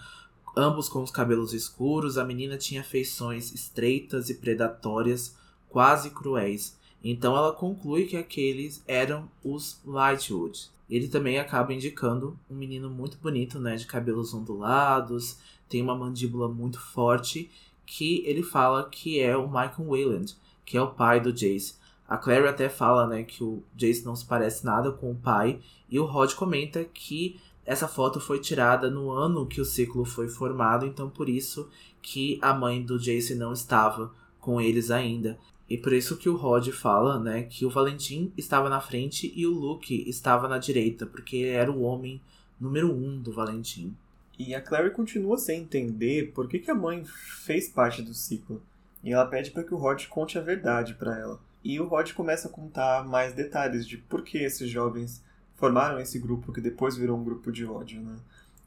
Ambos com os cabelos escuros, a menina tinha feições estreitas e predatórias, quase cruéis. Então ela conclui que aqueles eram os Lightwood. Ele também acaba indicando um menino muito bonito, né, de cabelos ondulados, tem uma mandíbula muito forte, que ele fala que é o Michael Wayland, que é o pai do Jace. A Clary até fala, né, que o Jace não se parece nada com o pai. E o Rod comenta que essa foto foi tirada no ano que o ciclo foi formado, então por isso que a mãe do Jace não estava com eles ainda. E por isso que o Rod fala, né, que o Valentim estava na frente e o Luke estava na direita, porque ele era o homem número um do Valentim. E a Clary continua sem entender por que, que a mãe fez parte do ciclo. E ela pede para que o Rod conte a verdade para ela. E o Rod começa a contar mais detalhes de por que esses jovens formaram esse grupo que depois virou um grupo de ódio, né?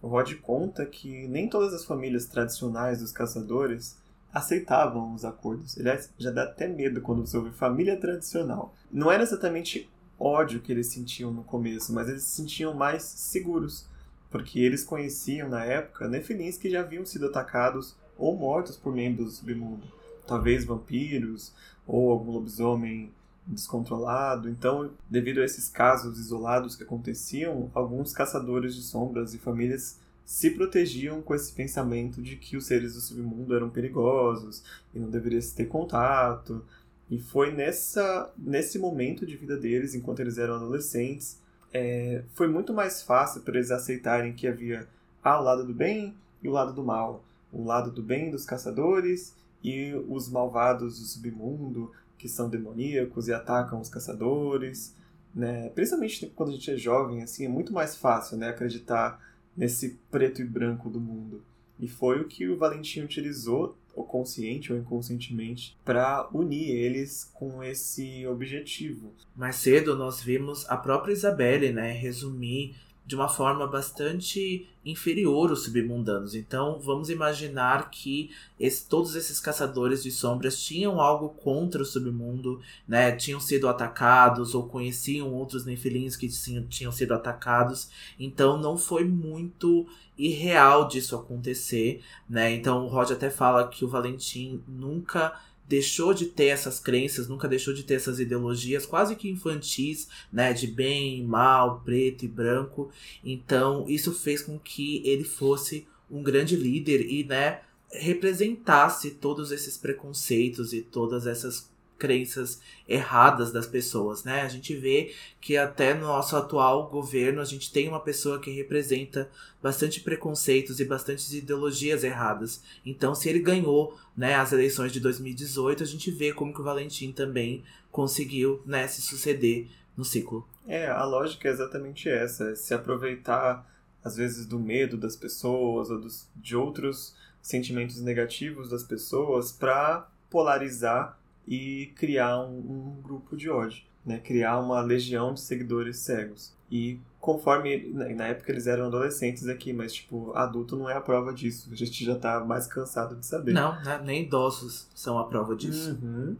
O Rod conta que nem todas as famílias tradicionais dos caçadores aceitavam os acordos. Ele já dá até medo quando você ouve família tradicional. Não era exatamente ódio que eles sentiam no começo, mas eles se sentiam mais seguros, porque eles conheciam na época nefilins que já haviam sido atacados ou mortos por membros do submundo. Talvez vampiros ou algum lobisomem descontrolado. Então, devido a esses casos isolados que aconteciam, alguns caçadores de sombras e famílias se protegiam com esse pensamento de que os seres do submundo eram perigosos e não deveria se ter contato. E foi nessa, nesse momento de vida deles, enquanto eles eram adolescentes, é, foi muito mais fácil para eles aceitarem que havia ah, o lado do bem e o lado do mal. O lado do bem dos caçadores e os malvados do submundo, que são demoníacos e atacam os caçadores. Né? Principalmente quando a gente é jovem, assim, é muito mais fácil né, acreditar nesse preto e branco do mundo. E foi o que o Valentim utilizou, ou consciente ou inconscientemente, para unir eles com esse objetivo. Mais cedo nós vimos a própria Isabelle, né, resumir de uma forma bastante inferior os submundanos. Então, vamos imaginar que esse, todos esses caçadores de sombras tinham algo contra o submundo, né? Tinham sido atacados ou conheciam outros nefilins que tinham, tinham sido atacados. Então, não foi muito irreal disso acontecer, né? Então, o Rod até fala que o Valentim nunca deixou de ter essas crenças, nunca deixou de ter essas ideologias quase que infantis, né, de bem, mal, preto e branco. Então, isso fez com que ele fosse um grande líder e, né, representasse todos esses preconceitos e todas essas crenças erradas das pessoas, né? A gente vê que até no nosso atual governo a gente tem uma pessoa que representa bastante preconceitos e bastantes ideologias erradas. Então, se ele ganhou, né, as eleições de 2018, a gente vê como que o Valentim também conseguiu, né, se suceder no ciclo. É, a lógica é exatamente essa, é se aproveitar às vezes do medo das pessoas ou dos, de outros sentimentos negativos das pessoas para polarizar e criar um, um grupo de ódio, né? criar uma legião de seguidores cegos. E conforme, né, na época eles eram adolescentes aqui, mas tipo, adulto não é a prova disso, a gente já tá mais cansado de saber. Não, né? nem idosos são a prova disso. Uhum.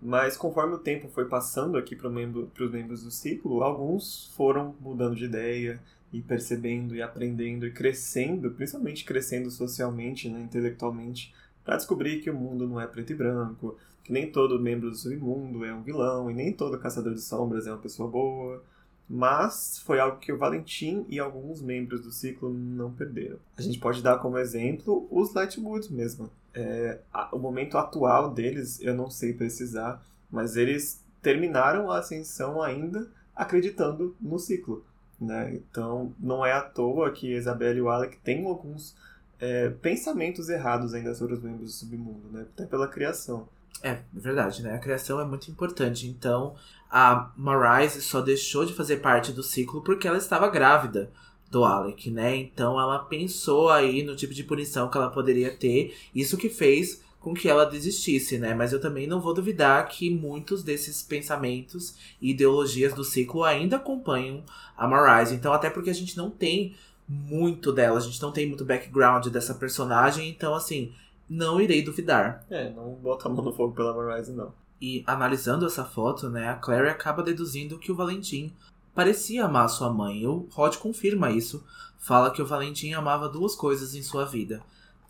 Mas conforme o tempo foi passando aqui para membro, os membros do ciclo, alguns foram mudando de ideia e percebendo e aprendendo e crescendo, principalmente crescendo socialmente, né, intelectualmente, para descobrir que o mundo não é preto e branco, que nem todo membro do submundo é um vilão e nem todo caçador de sombras é uma pessoa boa. Mas foi algo que o Valentim e alguns membros do ciclo não perderam. A gente pode dar como exemplo os Lightwoods mesmo. É, o momento atual deles, eu não sei precisar, mas eles terminaram a ascensão ainda acreditando no ciclo. Né? Então não é à toa que Isabelle e o Alec têm alguns é, pensamentos errados ainda sobre os membros do submundo, né? até pela criação. É, é, verdade, né? A criação é muito importante. Então, a Marise só deixou de fazer parte do ciclo porque ela estava grávida do Alec, né? Então ela pensou aí no tipo de punição que ela poderia ter. Isso que fez com que ela desistisse, né? Mas eu também não vou duvidar que muitos desses pensamentos e ideologias do ciclo ainda acompanham a Marise. Então, até porque a gente não tem muito dela, a gente não tem muito background dessa personagem, então assim, não irei duvidar. É, não bota a mão no fogo pela Horizon, não. E analisando essa foto, né, a Clary acaba deduzindo que o Valentim parecia amar sua mãe. E o Rod confirma isso. Fala que o Valentim amava duas coisas em sua vida: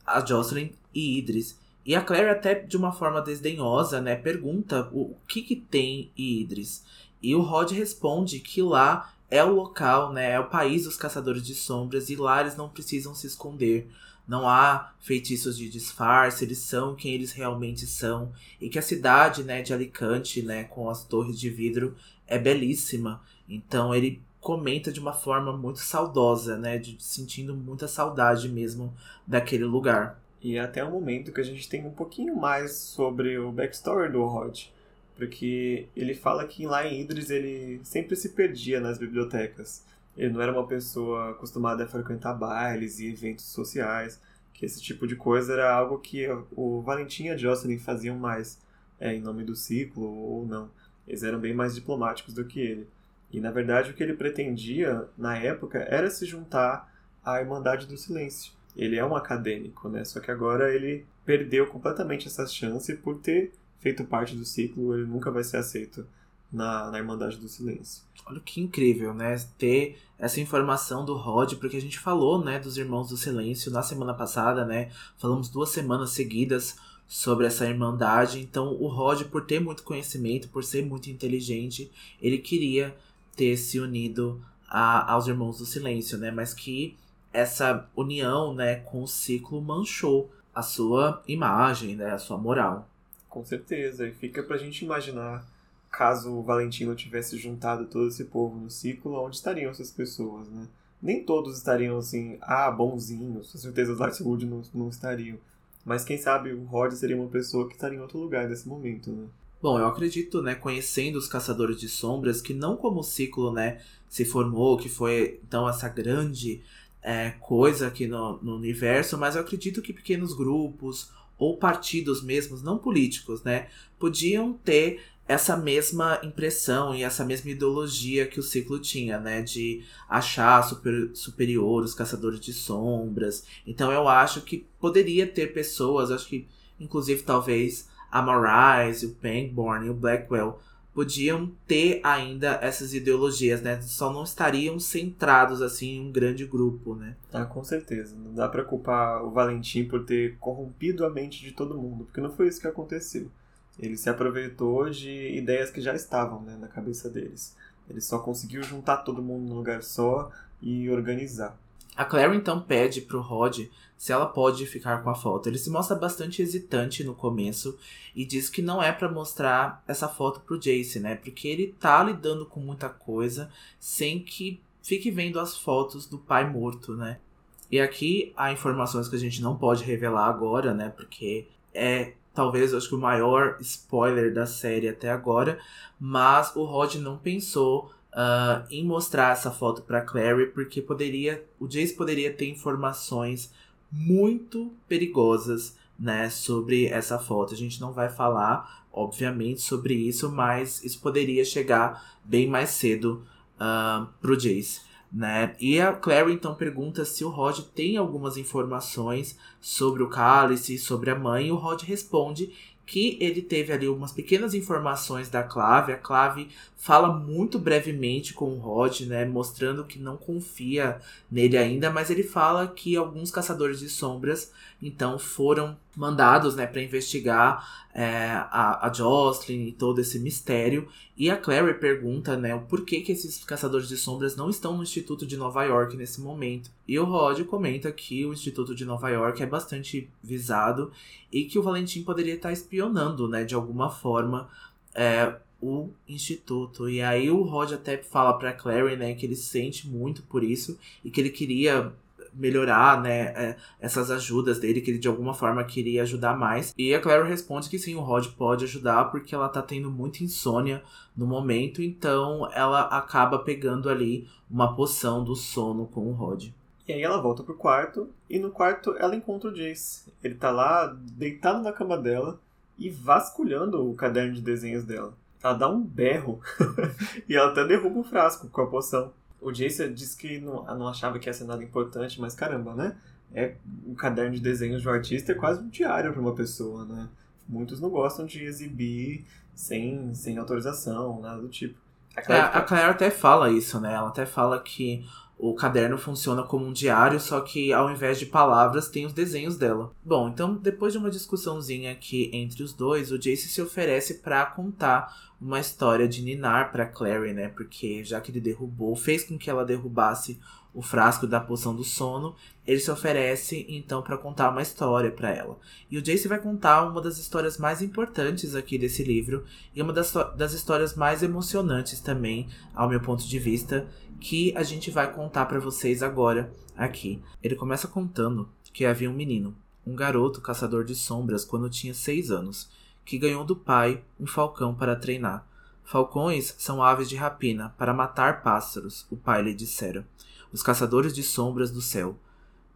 a Jocelyn e Idris. E a Clary, até de uma forma desdenhosa, né, pergunta o que, que tem Idris. E o Rod responde que lá é o local, né, é o país dos caçadores de sombras e lá eles não precisam se esconder não há feitiços de disfarce, eles são quem eles realmente são. E que a cidade, né, de Alicante, né, com as torres de vidro, é belíssima. Então ele comenta de uma forma muito saudosa, né, de, sentindo muita saudade mesmo daquele lugar. E é até o momento que a gente tem um pouquinho mais sobre o backstory do Rod. Porque ele fala que lá em Idris ele sempre se perdia nas bibliotecas. Ele não era uma pessoa acostumada a frequentar bailes e eventos sociais, que esse tipo de coisa era algo que o Valentim e a Jocelyn faziam mais, é, em nome do ciclo ou não. Eles eram bem mais diplomáticos do que ele. E na verdade o que ele pretendia na época era se juntar à Irmandade do Silêncio. Ele é um acadêmico, né? Só que agora ele perdeu completamente essa chance por ter feito parte do ciclo, ele nunca vai ser aceito na, na Irmandade do Silêncio. Olha que incrível, né? Ter essa informação do Rod, porque a gente falou, né, dos Irmãos do Silêncio na semana passada, né? Falamos duas semanas seguidas sobre essa irmandade. Então, o Rod, por ter muito conhecimento, por ser muito inteligente, ele queria ter se unido a, aos Irmãos do Silêncio, né? Mas que essa união, né, com o ciclo manchou a sua imagem, né, a sua moral. Com certeza. E fica pra gente imaginar caso o Valentino tivesse juntado todo esse povo no ciclo, onde estariam essas pessoas, né? Nem todos estariam assim, ah, bonzinhos, com certeza os Lightwood não, não estariam. Mas quem sabe o Rod seria uma pessoa que estaria em outro lugar nesse momento, né? Bom, eu acredito, né, conhecendo os Caçadores de Sombras, que não como o ciclo, né, se formou, que foi, então, essa grande é, coisa aqui no, no universo, mas eu acredito que pequenos grupos ou partidos mesmos, não políticos, né, podiam ter essa mesma impressão e essa mesma ideologia que o ciclo tinha, né? De achar super, superior os caçadores de sombras. Então eu acho que poderia ter pessoas, acho que inclusive talvez a Marise, o Pangborn e o Blackwell podiam ter ainda essas ideologias, né? Só não estariam centrados assim em um grande grupo, né? Ah, com certeza. Não dá para culpar o Valentim por ter corrompido a mente de todo mundo, porque não foi isso que aconteceu. Ele se aproveitou de ideias que já estavam né, na cabeça deles. Ele só conseguiu juntar todo mundo num lugar só e organizar. A Claire então pede pro Rod se ela pode ficar com a foto. Ele se mostra bastante hesitante no começo e diz que não é para mostrar essa foto pro Jace, né? Porque ele tá lidando com muita coisa sem que fique vendo as fotos do pai morto, né? E aqui há informações que a gente não pode revelar agora, né? Porque é talvez acho que o maior spoiler da série até agora, mas o Rod não pensou uh, em mostrar essa foto para Clary porque poderia, o Jace poderia ter informações muito perigosas, né, sobre essa foto. A gente não vai falar, obviamente, sobre isso, mas isso poderia chegar bem mais cedo uh, pro Jace né? E a Clary então pergunta se o Rod tem algumas informações sobre o cálice, sobre a mãe, e o Rod responde que ele teve ali umas pequenas informações da Clave. A Clave fala muito brevemente com o Rod, né, mostrando que não confia nele ainda, mas ele fala que alguns caçadores de sombras então foram mandados, né, para investigar é, a, a Jocelyn e todo esse mistério. E a Clary pergunta, né, o porquê que esses caçadores de sombras não estão no Instituto de Nova York nesse momento. E o Rod comenta que o Instituto de Nova York é bastante visado e que o Valentim poderia estar espionando, né, de alguma forma, é, o instituto. E aí o Rod até fala pra Clary, né, que ele sente muito por isso e que ele queria melhorar, né, é, essas ajudas dele, que ele de alguma forma queria ajudar mais. E a Clary responde que sim, o Rod pode ajudar porque ela tá tendo muita insônia no momento, então ela acaba pegando ali uma poção do sono com o Rod. E aí ela volta pro quarto, e no quarto ela encontra o Jace. Ele tá lá, deitado na cama dela, e vasculhando o caderno de desenhos dela. Ela dá um berro, e ela até derruba o frasco com a poção. O Jace disse que não, não achava que ia ser nada importante, mas caramba, né? É um caderno de desenhos de um artista é quase um diário para uma pessoa, né? Muitos não gostam de exibir sem, sem autorização, nada do tipo. A Claire, é, a Claire até fala isso, né? Ela até fala que o caderno funciona como um diário, só que ao invés de palavras tem os desenhos dela. Bom, então depois de uma discussãozinha aqui entre os dois, o Jace se oferece para contar uma história de ninar para Clary, né? Porque já que ele derrubou, fez com que ela derrubasse o frasco da poção do sono, ele se oferece então para contar uma história para ela. E o Jace vai contar uma das histórias mais importantes aqui desse livro e uma das, das histórias mais emocionantes também, ao meu ponto de vista, que a gente vai contar para vocês agora aqui. Ele começa contando que havia um menino, um garoto caçador de sombras quando tinha seis anos que ganhou do pai um falcão para treinar. Falcões são aves de rapina para matar pássaros, o pai lhe dissera. Os caçadores de sombras do céu.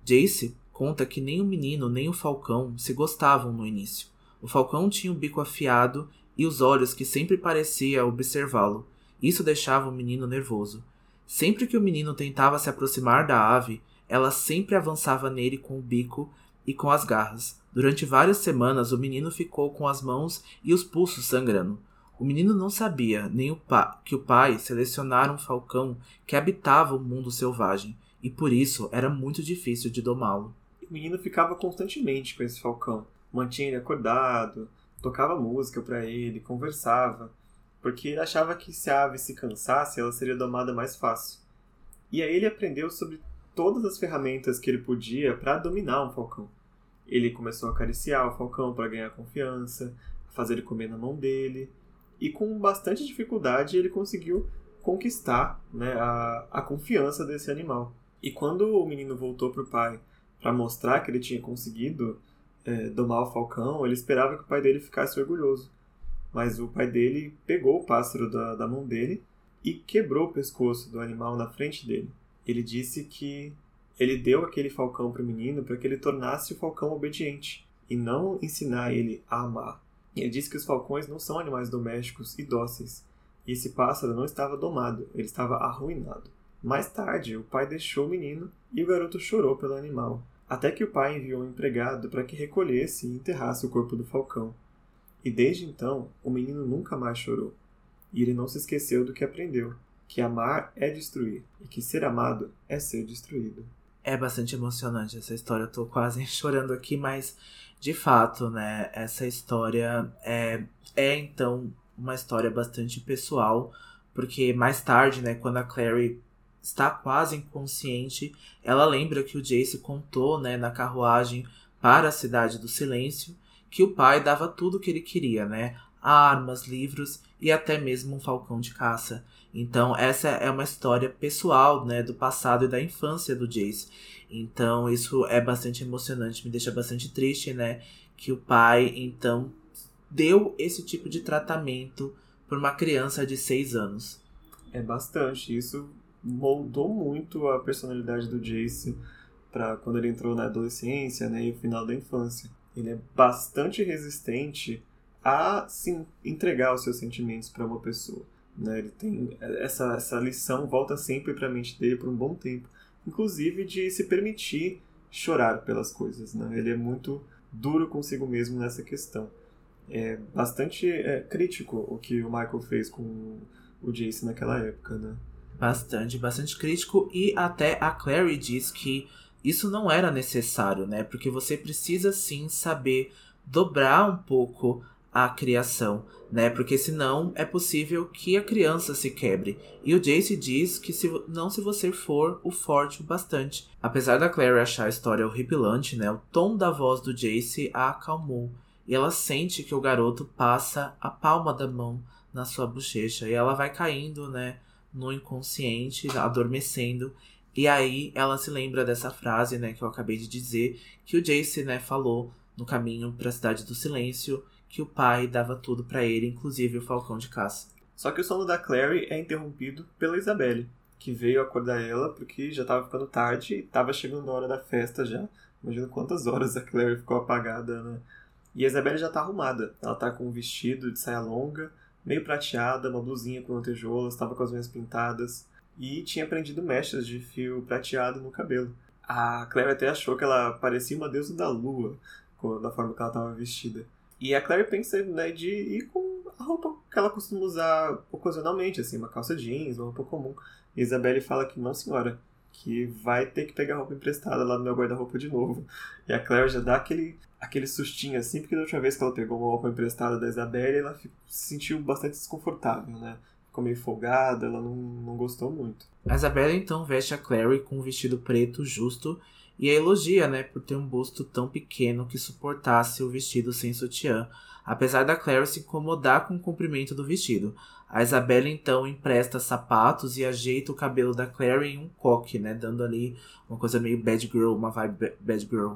Jace conta que nem o menino nem o falcão se gostavam no início. O falcão tinha o bico afiado e os olhos que sempre parecia observá-lo. Isso deixava o menino nervoso. Sempre que o menino tentava se aproximar da ave, ela sempre avançava nele com o bico e com as garras. Durante várias semanas o menino ficou com as mãos e os pulsos sangrando. O menino não sabia nem o que o pai selecionara um falcão que habitava o mundo selvagem, e por isso era muito difícil de domá-lo. O menino ficava constantemente com esse falcão, mantinha ele acordado, tocava música para ele, conversava, porque ele achava que se a ave se cansasse, ela seria domada mais fácil. E aí ele aprendeu sobre todas as ferramentas que ele podia para dominar um falcão. Ele começou a acariciar o falcão para ganhar confiança, fazer ele comer na mão dele, e com bastante dificuldade ele conseguiu conquistar né, a, a confiança desse animal. E quando o menino voltou para o pai para mostrar que ele tinha conseguido é, domar o falcão, ele esperava que o pai dele ficasse orgulhoso. Mas o pai dele pegou o pássaro da, da mão dele e quebrou o pescoço do animal na frente dele. Ele disse que ele deu aquele falcão para o menino para que ele tornasse o falcão obediente e não ensinar ele a amar. Ele disse que os falcões não são animais domésticos e dóceis, e esse pássaro não estava domado, ele estava arruinado. Mais tarde, o pai deixou o menino e o garoto chorou pelo animal, até que o pai enviou um empregado para que recolhesse e enterrasse o corpo do falcão. E desde então, o menino nunca mais chorou, e ele não se esqueceu do que aprendeu, que amar é destruir, e que ser amado é ser destruído. É bastante emocionante essa história, eu tô quase chorando aqui, mas de fato, né, essa história é, é então uma história bastante pessoal, porque mais tarde, né, quando a Clary está quase inconsciente, ela lembra que o Jace contou, né, na carruagem para a cidade do silêncio, que o pai dava tudo o que ele queria, né? Armas, livros e até mesmo um falcão de caça. Então, essa é uma história pessoal, né, do passado e da infância do Jace. Então isso é bastante emocionante, me deixa bastante triste, né? Que o pai, então, deu esse tipo de tratamento para uma criança de 6 anos. É bastante. Isso moldou muito a personalidade do Jace para quando ele entrou na adolescência né, e o final da infância. Ele é bastante resistente a se entregar os seus sentimentos para uma pessoa. Né? Ele tem essa, essa lição volta sempre para a mente dele por um bom tempo inclusive de se permitir chorar pelas coisas. Né? Ele é muito duro consigo mesmo nessa questão. É bastante é, crítico o que o Michael fez com o Jace naquela época, né? Bastante, bastante crítico e até a Clary diz que isso não era necessário, né? Porque você precisa sim saber dobrar um pouco a criação, né? Porque senão é possível que a criança se quebre. E o Jace diz que se, não se você for o forte o bastante. Apesar da Claire achar a história horripilante, né? O tom da voz do Jace a acalmou. E ela sente que o garoto passa a palma da mão na sua bochecha. E ela vai caindo, né? No inconsciente, adormecendo. E aí ela se lembra dessa frase, né? Que eu acabei de dizer. Que o Jace, né? Falou no caminho para a Cidade do Silêncio que o pai dava tudo para ele, inclusive o falcão de caça. Só que o sono da Clary é interrompido pela Isabelle, que veio acordar ela porque já estava ficando tarde e estava chegando a hora da festa já. Imagina quantas horas a Clary ficou apagada, né? E a Isabelle já tá arrumada. Ela tá com um vestido de saia longa, meio prateada, uma blusinha com lantejoulas, estava com as unhas pintadas e tinha prendido mechas de fio prateado no cabelo. A Claire até achou que ela parecia uma deusa da lua, da forma que ela estava vestida. E a Claire pensa né, de ir com a roupa que ela costuma usar ocasionalmente, assim, uma calça jeans, uma roupa comum. E Isabelle fala que não, senhora, que vai ter que pegar roupa emprestada lá no meu guarda-roupa de novo. E a Claire já dá aquele, aquele sustinho assim, porque da última vez que ela pegou uma roupa emprestada da Isabelle, ela se sentiu bastante desconfortável, né? Ficou meio folgada, ela não, não gostou muito. A Isabelle então veste a Clary com um vestido preto justo e a elogia, né, por ter um busto tão pequeno que suportasse o vestido sem sutiã, apesar da Clary se incomodar com o comprimento do vestido. A Isabelle então empresta sapatos e ajeita o cabelo da Clary em um coque, né, dando ali uma coisa meio bad girl, uma vibe bad girl.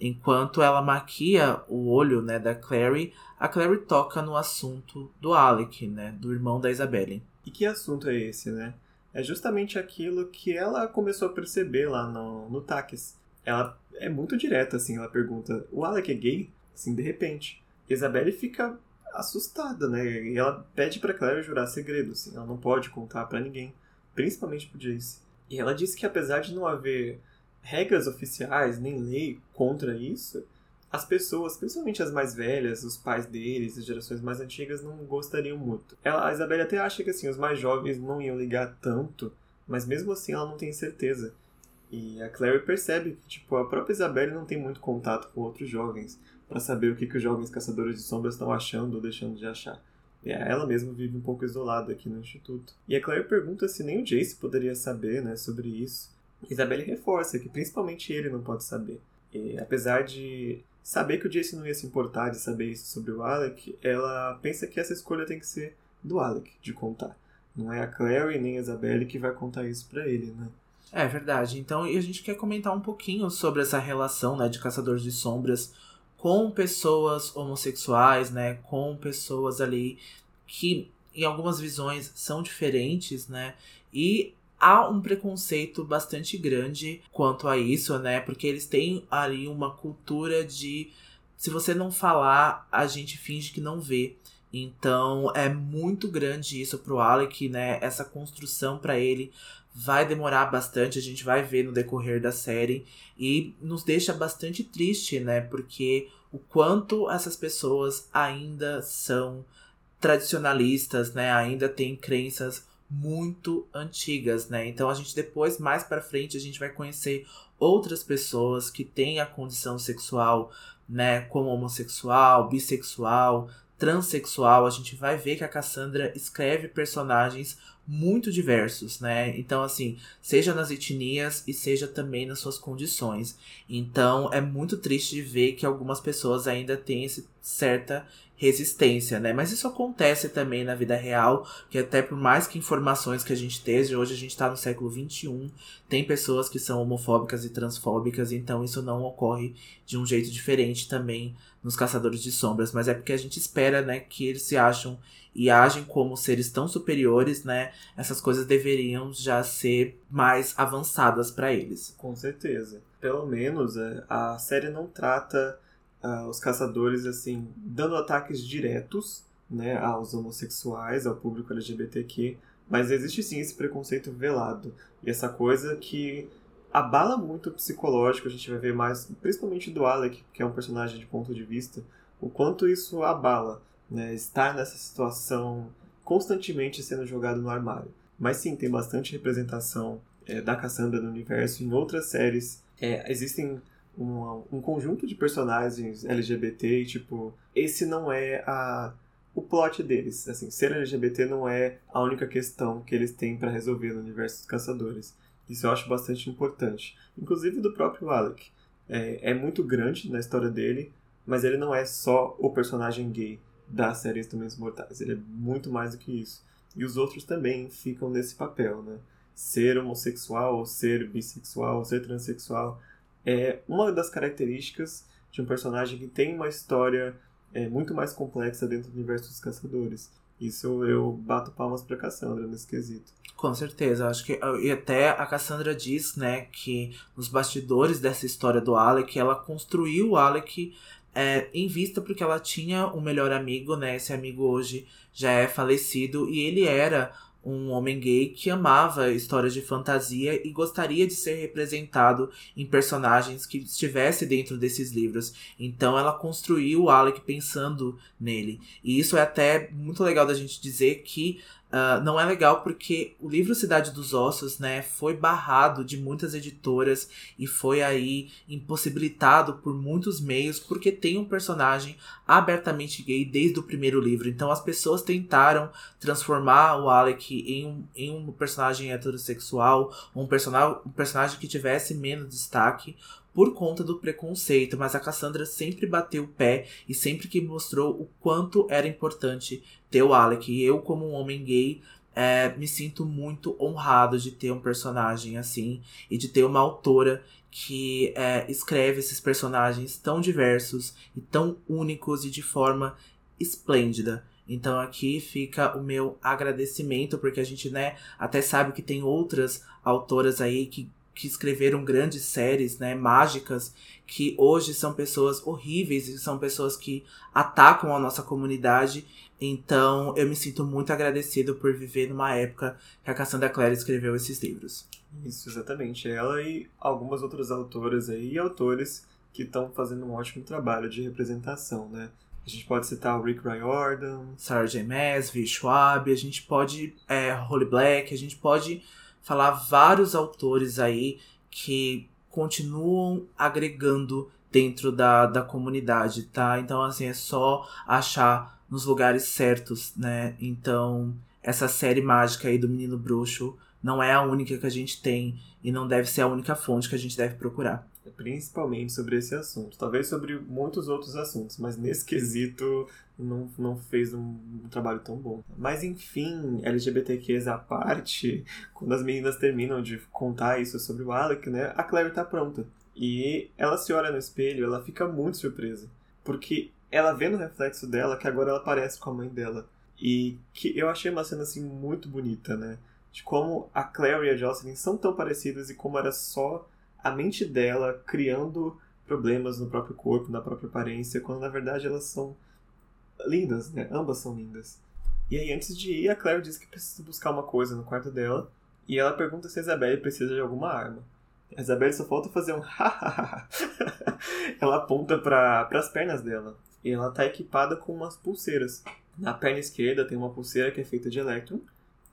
Enquanto ela maquia o olho, né, da Clary, a Clary toca no assunto do Alec, né, do irmão da Isabelle. E que assunto é esse, né? É justamente aquilo que ela começou a perceber lá no, no Takis ela é muito direta, assim, ela pergunta, o Alec é gay? Assim, de repente. Isabelle fica assustada, né? E ela pede para Claire jurar segredo, assim, ela não pode contar para ninguém, principalmente pro Jace. E ela diz que apesar de não haver regras oficiais, nem lei contra isso, as pessoas, principalmente as mais velhas, os pais deles, as gerações mais antigas, não gostariam muito. Ela, a Isabelle até acha que assim, os mais jovens não iam ligar tanto, mas mesmo assim ela não tem certeza. E a Clary percebe que tipo, a própria Isabelle não tem muito contato com outros jovens para saber o que, que os jovens caçadores de sombras estão achando ou deixando de achar. E ela mesma vive um pouco isolada aqui no instituto. E a Claire pergunta se nem o Jace poderia saber né, sobre isso. Isabelle reforça que principalmente ele não pode saber. E apesar de saber que o Jace não ia se importar de saber isso sobre o Alec, ela pensa que essa escolha tem que ser do Alec de contar. Não é a Clary nem a Isabelle que vai contar isso para ele, né? É verdade. Então, e a gente quer comentar um pouquinho sobre essa relação, né, de caçadores de sombras com pessoas homossexuais, né, com pessoas ali que em algumas visões são diferentes, né? E há um preconceito bastante grande quanto a isso, né? Porque eles têm ali uma cultura de se você não falar, a gente finge que não vê. Então é muito grande isso pro Alec, né? Essa construção para ele vai demorar bastante, a gente vai ver no decorrer da série e nos deixa bastante triste, né? Porque o quanto essas pessoas ainda são tradicionalistas, né? Ainda têm crenças muito antigas, né? Então a gente depois mais para frente a gente vai conhecer outras pessoas que têm a condição sexual, né, como homossexual, bissexual, transexual, a gente vai ver que a Cassandra escreve personagens muito diversos, né? Então, assim, seja nas etnias e seja também nas suas condições. Então, é muito triste de ver que algumas pessoas ainda têm esse certa resistência, né? Mas isso acontece também na vida real, que até por mais que informações que a gente esteja, hoje a gente está no século XXI, tem pessoas que são homofóbicas e transfóbicas, então isso não ocorre de um jeito diferente também nos Caçadores de Sombras, mas é porque a gente espera, né, que eles se acham e agem como seres tão superiores, né? Essas coisas deveriam já ser mais avançadas para eles. Com certeza. Pelo menos é, a série não trata uh, os caçadores assim dando ataques diretos né, aos homossexuais, ao público LGBTQ, mas existe sim esse preconceito velado e essa coisa que abala muito o psicológico, a gente vai ver mais, principalmente do Alec, que é um personagem de ponto de vista, o quanto isso abala, né, estar nessa situação constantemente sendo jogado no armário. Mas sim, tem bastante representação é, da Cassandra no universo. Em outras séries, é, existem um, um conjunto de personagens LGBT e, tipo, esse não é a o plot deles. Assim, ser LGBT não é a única questão que eles têm para resolver no universo dos caçadores. Isso eu acho bastante importante. Inclusive do próprio Alec. É, é muito grande na história dele, mas ele não é só o personagem gay da série Instrumentos Mortais. Ele é muito mais do que isso. E os outros também ficam nesse papel, né? Ser homossexual, ser bissexual, ser transexual é uma das características de um personagem que tem uma história é, muito mais complexa dentro do universo dos caçadores. Isso eu bato palmas para Cassandra nesse quesito. Com certeza, acho que e até a Cassandra diz, né, que nos bastidores dessa história do Alec, ela construiu o Alec é, em vista porque ela tinha um melhor amigo, né? Esse amigo hoje já é falecido e ele era um homem gay que amava histórias de fantasia e gostaria de ser representado em personagens que estivesse dentro desses livros. Então ela construiu o Alec pensando nele. E isso é até muito legal da gente dizer que Uh, não é legal porque o livro Cidade dos Ossos, né, foi barrado de muitas editoras e foi aí impossibilitado por muitos meios porque tem um personagem abertamente gay desde o primeiro livro. Então as pessoas tentaram transformar o Alec em um, em um personagem heterossexual, um, person um personagem que tivesse menos destaque por conta do preconceito, mas a Cassandra sempre bateu o pé e sempre que mostrou o quanto era importante ter o Alec. E eu, como um homem gay, é, me sinto muito honrado de ter um personagem assim e de ter uma autora que é, escreve esses personagens tão diversos e tão únicos e de forma esplêndida. Então aqui fica o meu agradecimento, porque a gente, né, até sabe que tem outras autoras aí que, que escreveram grandes séries, né, mágicas, que hoje são pessoas horríveis e são pessoas que atacam a nossa comunidade então, eu me sinto muito agradecido por viver numa época que a Cassandra Clare escreveu esses livros. Isso, exatamente. Ela e algumas outras autoras aí, e autores que estão fazendo um ótimo trabalho de representação, né? A gente pode citar o Rick Riordan, Sarah J. Maas, V. Schwab, a gente pode... É, Holly Black, a gente pode falar vários autores aí que continuam agregando dentro da, da comunidade, tá? Então, assim, é só achar nos lugares certos, né? Então, essa série mágica aí do Menino Bruxo não é a única que a gente tem e não deve ser a única fonte que a gente deve procurar. Principalmente sobre esse assunto. Talvez sobre muitos outros assuntos, mas nesse quesito não, não fez um, um trabalho tão bom. Mas enfim, LGBTQs à parte, quando as meninas terminam de contar isso sobre o Alec, né? A Claire tá pronta. E ela se olha no espelho, ela fica muito surpresa. Porque ela vê no reflexo dela que agora ela parece com a mãe dela. E que eu achei uma cena assim muito bonita, né? De como a Claire e a Jocelyn são tão parecidas e como era só a mente dela criando problemas no próprio corpo, na própria aparência, quando na verdade elas são lindas, né? Ambas são lindas. E aí antes de ir, a Claire diz que precisa buscar uma coisa no quarto dela e ela pergunta se a Isabelle precisa de alguma arma. A Isabelle só falta fazer um ela aponta para as pernas dela e ela está equipada com umas pulseiras. Na perna esquerda tem uma pulseira que é feita de elétron,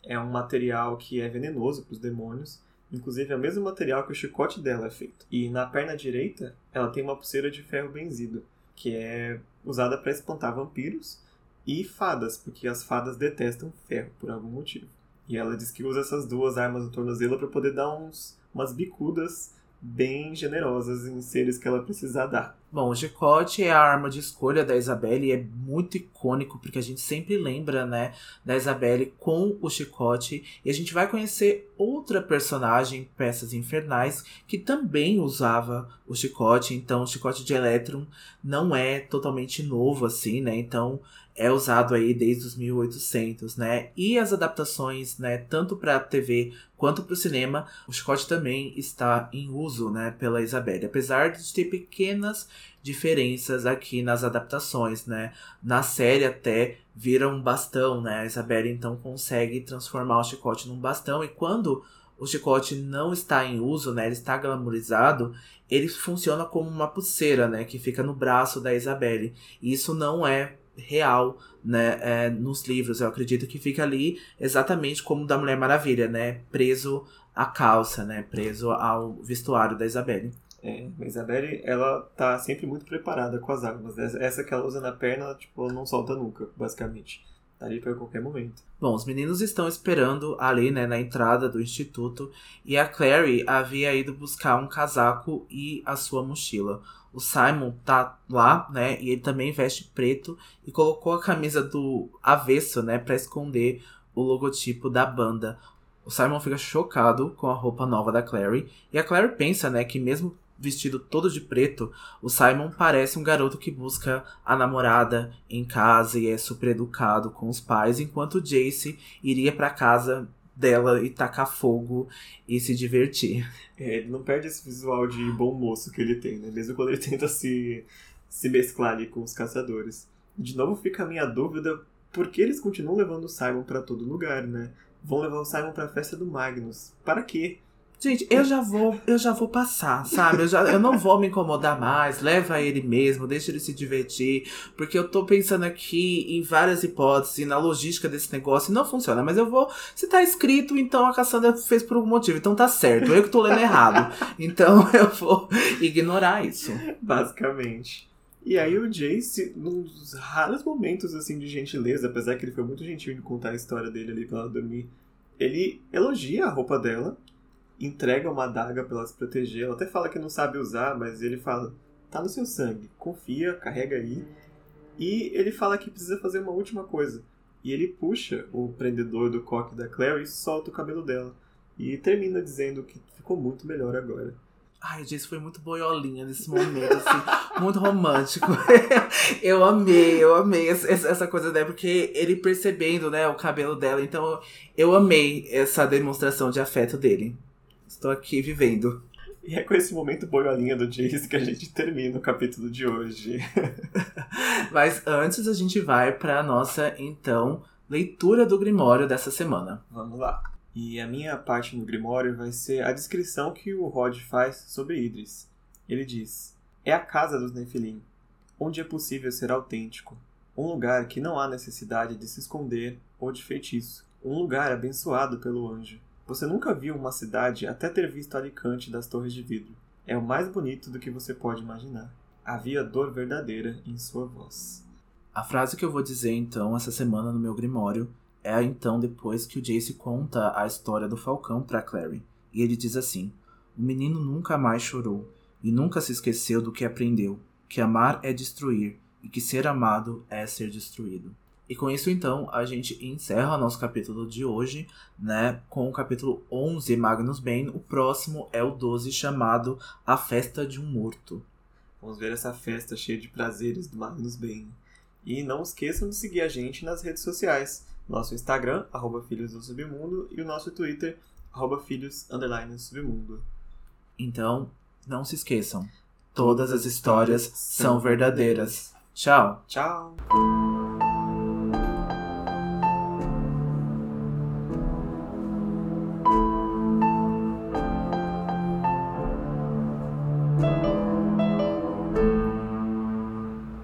é um material que é venenoso para os demônios, inclusive é o mesmo material que o chicote dela é feito. E na perna direita, ela tem uma pulseira de ferro benzido, que é usada para espantar vampiros e fadas, porque as fadas detestam ferro por algum motivo. E ela diz que usa essas duas armas no tornozelo para poder dar uns, umas bicudas bem generosas em seres que ela precisar dar. Bom, o chicote é a arma de escolha da Isabelle e é muito icônico porque a gente sempre lembra, né, da Isabelle com o chicote e a gente vai conhecer outra personagem, Peças Infernais, que também usava o chicote, então o chicote de Electron não é totalmente novo assim, né? Então é usado aí desde os 1800, né? E as adaptações, né, tanto para TV quanto para o cinema, o chicote também está em uso, né, pela Isabelle, apesar de ter pequenas diferenças aqui nas adaptações, né? Na série até vira um bastão, né? A Isabelle então consegue transformar o chicote num bastão e quando o chicote não está em uso, né? Ele está glamourizado, ele funciona como uma pulseira, né? Que fica no braço da Isabelle. E isso não é real né, é, nos livros. Eu acredito que fica ali exatamente como da Mulher Maravilha, né? Preso à calça, né? Preso ao vestuário da Isabelle. É, a Isabelle, ela tá sempre muito preparada com as armas. Essa que ela usa na perna, tipo, ela não solta nunca, basicamente. Tá ali para qualquer momento. Bom, os meninos estão esperando ali, né, na entrada do instituto, e a Clary havia ido buscar um casaco e a sua mochila. O Simon tá lá, né? E ele também veste preto e colocou a camisa do avesso, né? Pra esconder o logotipo da banda. O Simon fica chocado com a roupa nova da Clary. E a Clary pensa, né, que mesmo vestido todo de preto, o Simon parece um garoto que busca a namorada em casa e é super educado com os pais, enquanto Jace iria para casa dela e tacar fogo e se divertir. É, ele não perde esse visual de bom moço que ele tem, né? Mesmo quando ele tenta se, se mesclar ali com os caçadores. De novo fica a minha dúvida, por que eles continuam levando o Simon para todo lugar, né? Vão levar o Simon para a festa do Magnus. Para quê? Gente, eu já vou, eu já vou passar, sabe? Eu, já, eu não vou me incomodar mais, leva ele mesmo, deixa ele se divertir, porque eu tô pensando aqui em várias hipóteses, na logística desse negócio, e não funciona, mas eu vou, se tá escrito, então a Cassandra fez por algum motivo, então tá certo, eu que tô lendo errado. Então eu vou ignorar isso. Basicamente. E aí o Jace, num dos raros momentos assim de gentileza, apesar que ele foi muito gentil em contar a história dele ali pra ela dormir, ele elogia a roupa dela, entrega uma adaga pra ela se proteger. Ela até fala que não sabe usar, mas ele fala: tá no seu sangue, confia, carrega aí. E ele fala que precisa fazer uma última coisa. E ele puxa o prendedor do coque da Clary e solta o cabelo dela. E termina dizendo que ficou muito melhor agora. Ai, Jace foi muito boiolinha nesse momento, assim, muito romântico. eu amei, eu amei essa, coisa dela, porque ele percebendo, né, o cabelo dela, então eu amei essa demonstração de afeto dele. Estou aqui vivendo. E é com esse momento boiolinha do Jace que a gente termina o capítulo de hoje. Mas antes a gente vai para nossa, então, leitura do Grimório dessa semana. Vamos lá. E a minha parte no Grimório vai ser a descrição que o Rod faz sobre Idris. Ele diz: É a casa dos Nefilim, onde é possível ser autêntico. Um lugar que não há necessidade de se esconder ou de feitiço. Um lugar abençoado pelo anjo. Você nunca viu uma cidade até ter visto Alicante das Torres de Vidro. É o mais bonito do que você pode imaginar. Havia dor verdadeira em sua voz. A frase que eu vou dizer então essa semana no meu Grimório é então depois que o Jace conta a história do Falcão para Clary. E ele diz assim: O menino nunca mais chorou e nunca se esqueceu do que aprendeu, que amar é destruir e que ser amado é ser destruído. E com isso, então, a gente encerra nosso capítulo de hoje, né? Com o capítulo 11, Magnus Bane. O próximo é o 12, chamado A Festa de um Morto. Vamos ver essa festa cheia de prazeres do Magnus Bane. E não esqueçam de seguir a gente nas redes sociais. Nosso Instagram, arroba Filhos do Submundo, e o nosso Twitter, arroba Filhos Submundo. Então, não se esqueçam. Todas as histórias são verdadeiras. Tchau. Tchau.